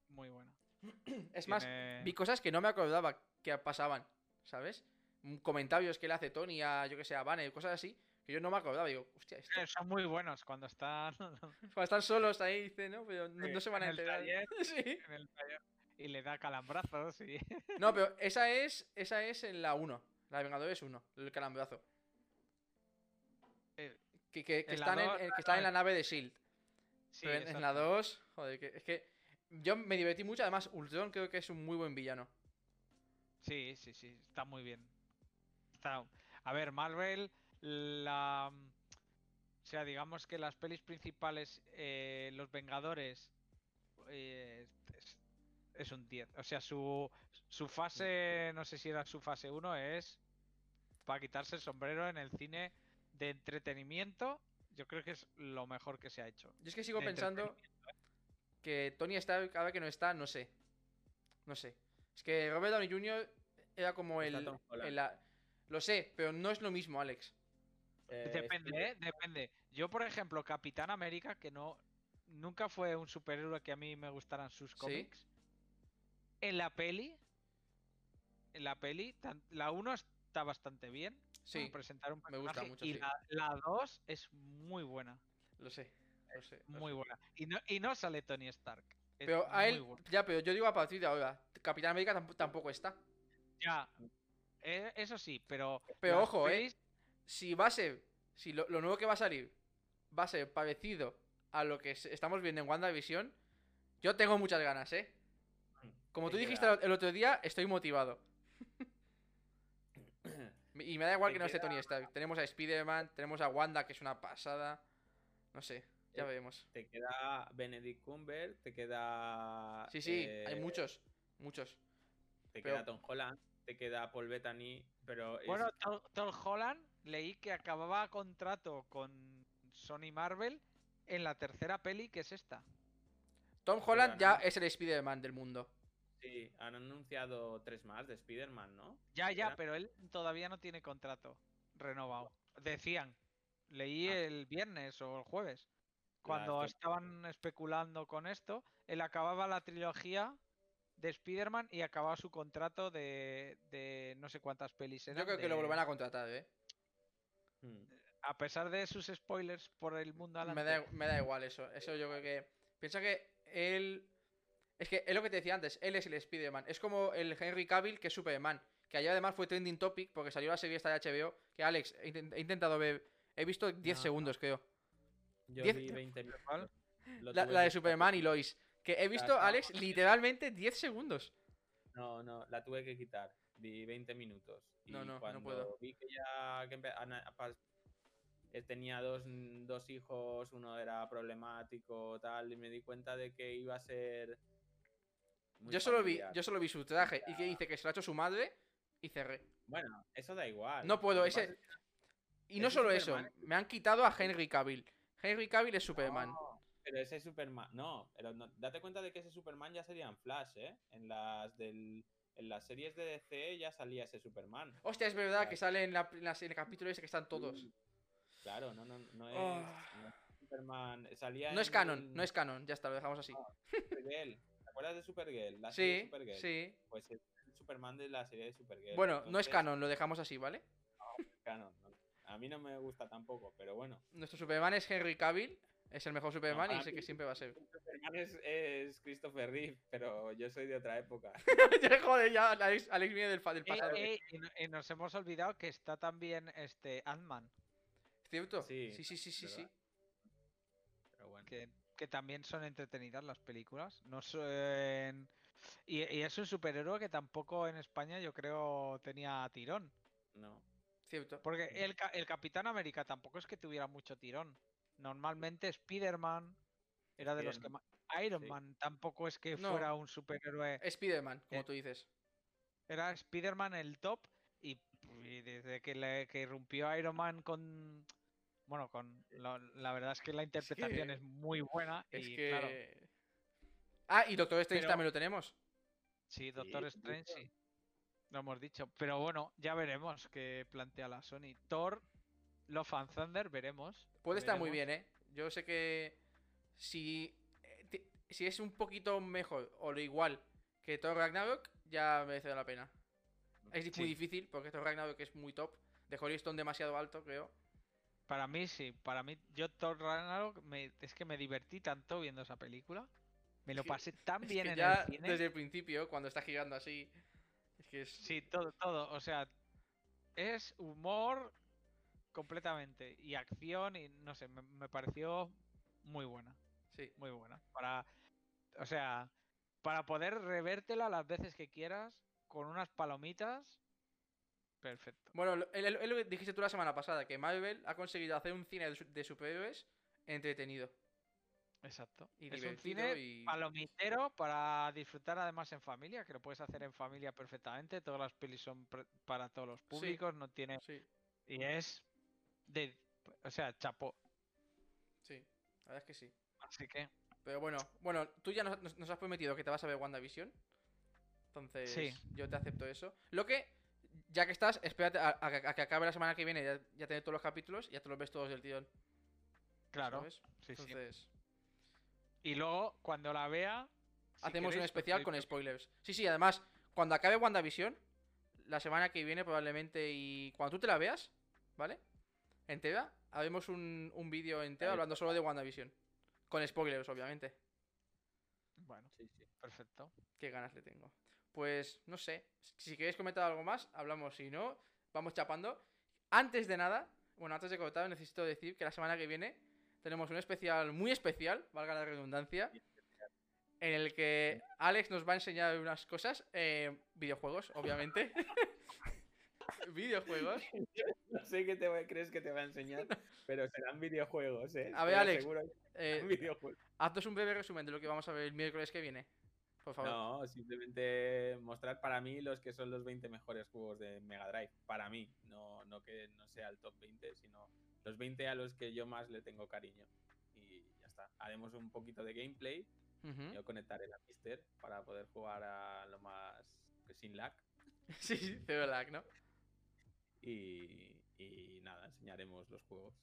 Muy buena. [clears throat] Es más, vi cosas que no me acordaba que pasaban, ¿sabes? Mm, Comentarios que le hace Tony a, yo que sé, a Banner, cosas así, que yo no me acordaba. Digo, hostia, esto... Eh, Son muy buenos cuando están [laughs] Cuando están solos ahí, dice, ¿no? Pero no, Sí, no se van a en enterar. taller. [laughs] sí. en el taller y le da calambrazos y. [laughs] No, pero esa es, esa es en la 1. La de Vengadores 1, el calambrazo. Eh, Que, que, que están, en, dos, en- que están en la nave de Shield. Sí, pero en, en la exacto. 2, joder, que, es que yo me divertí mucho. Además, Ultron creo que es un muy buen villano. Sí, sí, sí, está muy bien. Está... A ver, Marvel, la... O sea, digamos que las pelis principales, eh, Los Vengadores, eh, es, es un 10. O sea, su, su fase, no sé si era su fase 1, es para quitarse el sombrero en el cine de entretenimiento. Yo creo que es lo mejor que se ha hecho. Yo es que sigo pensando que Tony Stark, cada vez que no está, no sé. No sé. Es que Robert Downey Jr. era como el. La- Lo sé, pero no es lo mismo, Alex. Eh, Depende, estoy- ¿eh? Depende. Yo, por ejemplo, Capitán América, que no nunca fue un superhéroe que a mí me gustaran sus cómics. En la peli, en la peli, la 1 está bastante bien. Sí, presentar un me gusta personaje, mucho, Y sí. la, la 2 es muy buena, lo sé. Lo sé. lo muy sé. buena. Y no, y no sale Tony Stark. es Pero a él. buena. Ya, pero yo digo a partir de ahora. Capitán América tamp- tampoco está. Ya. eh, eso sí, pero. Pero ojo, eh. Si va a ser. Si lo, lo nuevo que va a salir va a ser parecido a lo que estamos viendo en WandaVision, yo tengo muchas ganas, ¿eh? Como tú dijiste el otro día, estoy motivado. Y me da igual que no esté Tony Stark. Tenemos a Spider-Man, tenemos a Wanda, que es una pasada. No sé, ya Eh, veremos. Te queda Benedict Cumber, te queda. Sí, sí, hay eh, muchos. Muchos. Te pero- queda Tom Holland, te queda Paul Bettany, pero. es- Bueno, Tom, Tom Holland leí que acababa contrato con Sony Marvel en la tercera peli, que es esta. Tom Holland ya no. es el Spider-Man del mundo. Sí, han anunciado tres más de Spider-Man, ¿no? Ya, ya, Era- pero él todavía no tiene contrato renovado. Decían, leí Ah. el viernes o el jueves, cuando estaban especulando con esto, él acababa la trilogía de Spider-Man y acababa su contrato de, de no sé cuántas pelis eran. Yo creo que lo volverán a contratar, ¿eh? Hmm. A pesar de sus spoilers por el mundo Me adelante. da, me da igual eso. Eso yo creo que. Piensa que él. Es que es lo que te decía antes. Él es el Spider-Man. Es como el Henry Cavill que es Superman. Que ayer además fue trending topic porque salió la serie esta de HBO. Que Alex, he, intent- he intentado ver. He visto 10 No, segundos, creo. Yo Diez- vi [laughs] 20 minutos. ¿Cuál? lo La, la de Superman y Lois. Que he visto, no, Alex, literalmente 10 segundos. No, no, la tuve que quitar. Vi 20 minutos. Y No, no, no cuando puedo. vi que ya que eh, tenía dos, dos hijos, uno era problemático, tal, y me di cuenta de que iba a ser. Muy Yo solo, vi, yo solo vi su traje y que dice que se lo ha hecho su madre y cerré. Bueno, eso da igual. No puedo, ese- Y no solo eso, me han quitado a Henry Cavill. Henry Cavill es Superman. No, pero ese Superman. No, pero no- date cuenta de que ese Superman ya sería en Flash, ¿eh? En las, del, en las series de DC ya salía ese Superman. Hostia, es verdad que sale en, la, en la- en el capítulo ese que están todos. Claro, no, no, no es. Ah. no es Superman. Salía No es canon, el- no es canon, ya está, lo dejamos así. ¿Te [laughs] acuerdas de Supergirl? La serie de Sí, Supergirl. sí. Pues es el Superman de la serie de Supergirl. Bueno, no es canon, lo dejamos así, ¿vale? canon, no. A mí no me gusta tampoco, pero bueno. Nuestro Superman es Henry Cavill, es el mejor Superman y sé que siempre va a ser. [laughs] Superman es, es Christopher Reeve, pero yo soy de otra época. [laughs] Joder, ya Alex, Alex viene del, Eh, pasado. eh, y, no- y nos hemos olvidado que está también este Ant-Man, ¿Cierto? Sí, sí, sí, sí, sí. sí. Pero bueno. que, que también son entretenidas las películas. No son... Y, y es un superhéroe que tampoco en España yo creo tenía tirón. No. Cierto. Porque el, el Capitán América tampoco es que tuviera mucho tirón. Normalmente Spider-Man era de los que más... Iron sí. Man tampoco es que No. fuera un superhéroe. Spider-Man, como Eh, tú dices. Era Spider-Man el top y, y desde que, le, que irrumpió Iron Man con... Bueno, con lo- la verdad es que la interpretación que- es muy buena Es y que. claro, Ah, y Doctor Strange Pero- también lo tenemos. sí, Doctor Strange sí. Lo hemos dicho, pero bueno, ya veremos qué plantea la Sony. Thor, Love and Thunder, veremos. Puede estar muy bien, ¿eh? Yo sé que si, eh, si es un poquito mejor o lo igual que Thor Ragnarok, ya merece la pena. Es muy difícil porque Thor Ragnarok es muy top. Dejó el listón demasiado alto, creo. Para mí sí, para mí yo Thor Ragnarok me- es que me divertí tanto viendo esa película. Me lo pasé [laughs] tan Es bien que en ya el cine. desde el principio, cuando está girando así, es que es... Sí, todo, todo. O sea, es humor completamente. Y acción y no sé, me, me pareció muy buena. sí. Muy buena. Para. O sea, para poder revértela las veces que quieras, con unas palomitas. Perfecto. Bueno, es lo- que dijiste tú la semana pasada, que Marvel ha conseguido hacer un cine de, su- de superhéroes entretenido. Exacto. Y es un cine y- palomitero para disfrutar además en familia, que lo puedes hacer en familia perfectamente. Todas las pelis son para todos los públicos, no tiene. Sí, Y es de. O sea, chapó. sí, la verdad es que sí. Así que. Pero bueno, bueno, tú ya nos, nos- nos has prometido que te vas a ver WandaVision. Entonces, Sí. yo te acepto eso. Lo que, ya que estás, espérate a, a que- a que acabe la semana que viene, ya, ya tener todos los capítulos, ya te los ves todos del tirón. Claro. ¿sabes? Sí, sí. Entonces, Y luego, cuando la vea. si hacemos un queréis, especial con spoilers. Sí, sí, además, cuando acabe WandaVision, la semana que viene probablemente, y cuando tú te la veas, ¿vale? Entera, haremos un, un vídeo entero hablando solo de WandaVision. Con spoilers, obviamente. Bueno, Sí, sí. perfecto. Qué ganas le tengo. Pues no sé. Si queréis comentar algo más, hablamos. Si no, vamos chapando. Antes de nada, bueno, antes de cortar, necesito decir que la semana que viene tenemos un especial muy especial, valga la redundancia, en el que Alex nos va a enseñar unas cosas, eh, videojuegos, obviamente. [laughs] videojuegos. No sé qué te va- crees que te va a enseñar, pero serán videojuegos, ¿eh? A ver, Alex, Eh, videojuegos. haznos un breve resumen de lo que vamos a ver el miércoles que viene. Por favor. No, simplemente mostrar para mí los que son los 20 mejores juegos de Mega Drive. Para mí, no, no que no sea el top 20, sino los 20 a los que yo más le tengo cariño. Y ya está. Haremos un poquito de gameplay. Yo conectaré la Mister para poder jugar a lo más que sin lag. [laughs] Sí, sí, cero lag, ¿no? Y, y nada, enseñaremos los juegos.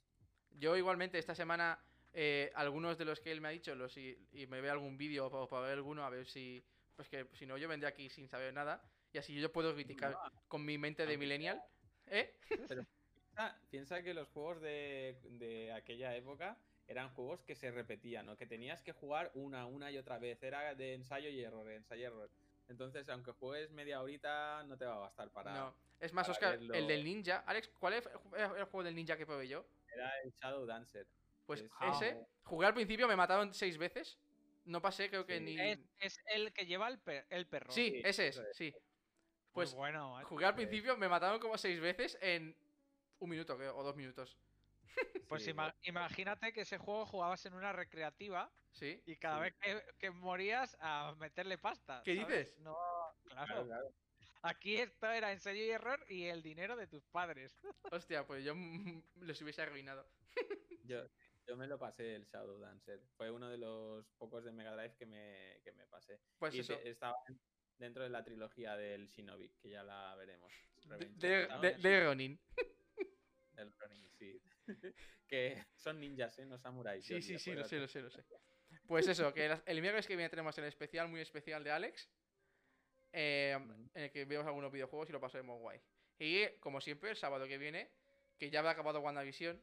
Yo igualmente esta semana eh, algunos de los que él me ha dicho los y, y me ve algún vídeo o para ver alguno a ver si pues que si no yo vendré aquí sin saber nada y así yo puedo criticar con mi mente de aunque millennial. ¿Eh? Piensa, piensa que los juegos de, de aquella época eran juegos que se repetían, o que tenías que jugar una, una y otra vez. Era de ensayo y error, ensayo y error. Entonces, aunque juegues media horita, no te va a bastar para. No. Es más, Oscar, el del ninja. Alex, ¿cuál es el juego del ninja que probé yo? Era el Shadow Dancer. Pues Es- ese, jugué al principio, me mataron seis veces. No pasé, creo que Sí. ni. Es, es el que lleva el, per- el perro. Sí, Sí, ese es, sí. Muy Pues bueno. jugué al principio, me mataron como seis veces en un minuto, creo, o dos minutos. [laughs] Pues Sí, ima- imagínate que ese juego jugabas en una recreativa Sí. y cada Sí. vez que, que morías a meterle pasta. ¿Qué ¿sabes? dices? No, claro. Claro, claro. Aquí esto era ensayo y error y el dinero de tus padres. [laughs] Hostia, pues yo les hubiese arruinado. Yo, yo me lo pasé el Shadow Dancer. Fue uno de los pocos de Mega Drive que me, que me pasé. Pues y eso. estaba dentro de la trilogía del Shinobi, que ya la veremos. [laughs] De, Revenge de, de- Ronin. [laughs] del Ronin, sí. [laughs] que son ninjas, ¿eh? No samuráis. Sí, sí, sí, lo sé, lo sé, lo sé. Pues eso, que las- el miércoles que viene tenemos el especial muy especial de Alex. eh, en el que vemos algunos videojuegos y lo pasaremos guay. Y como siempre, el sábado que viene, que ya habrá acabado WandaVision,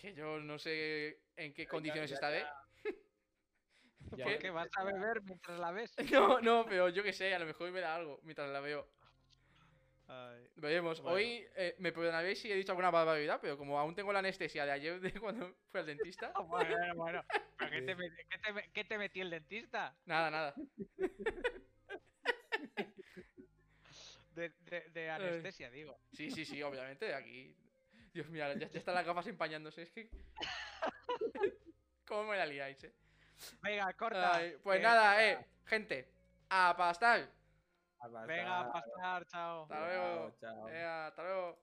que yo no sé en qué ya- condiciones ya- estaré. Ya- [laughs] ¿Por qué vas a beber mientras la ves? [laughs] No, no, pero yo que sé, a lo mejor me da algo mientras la veo. Ay, Veremos. Bueno. Hoy eh, me perdonaréis si he dicho alguna barbaridad, pero como aún tengo la anestesia de ayer de [laughs] cuando fui al dentista, Bueno, bueno. ¿pero ¿Qué te, met- qué te me- qué te metió el dentista? nada, nada. De, de- de anestesia, digo. Sí, sí, sí, obviamente, aquí. Dios mío, ya, están las gafas empañándose. Es que. ¿Cómo me la liáis, eh? Venga, corta. Pues nada, eh. Gente, a pastar. Venga, a pastar, chao. Hasta luego. Chao, chao. Venga, hasta luego.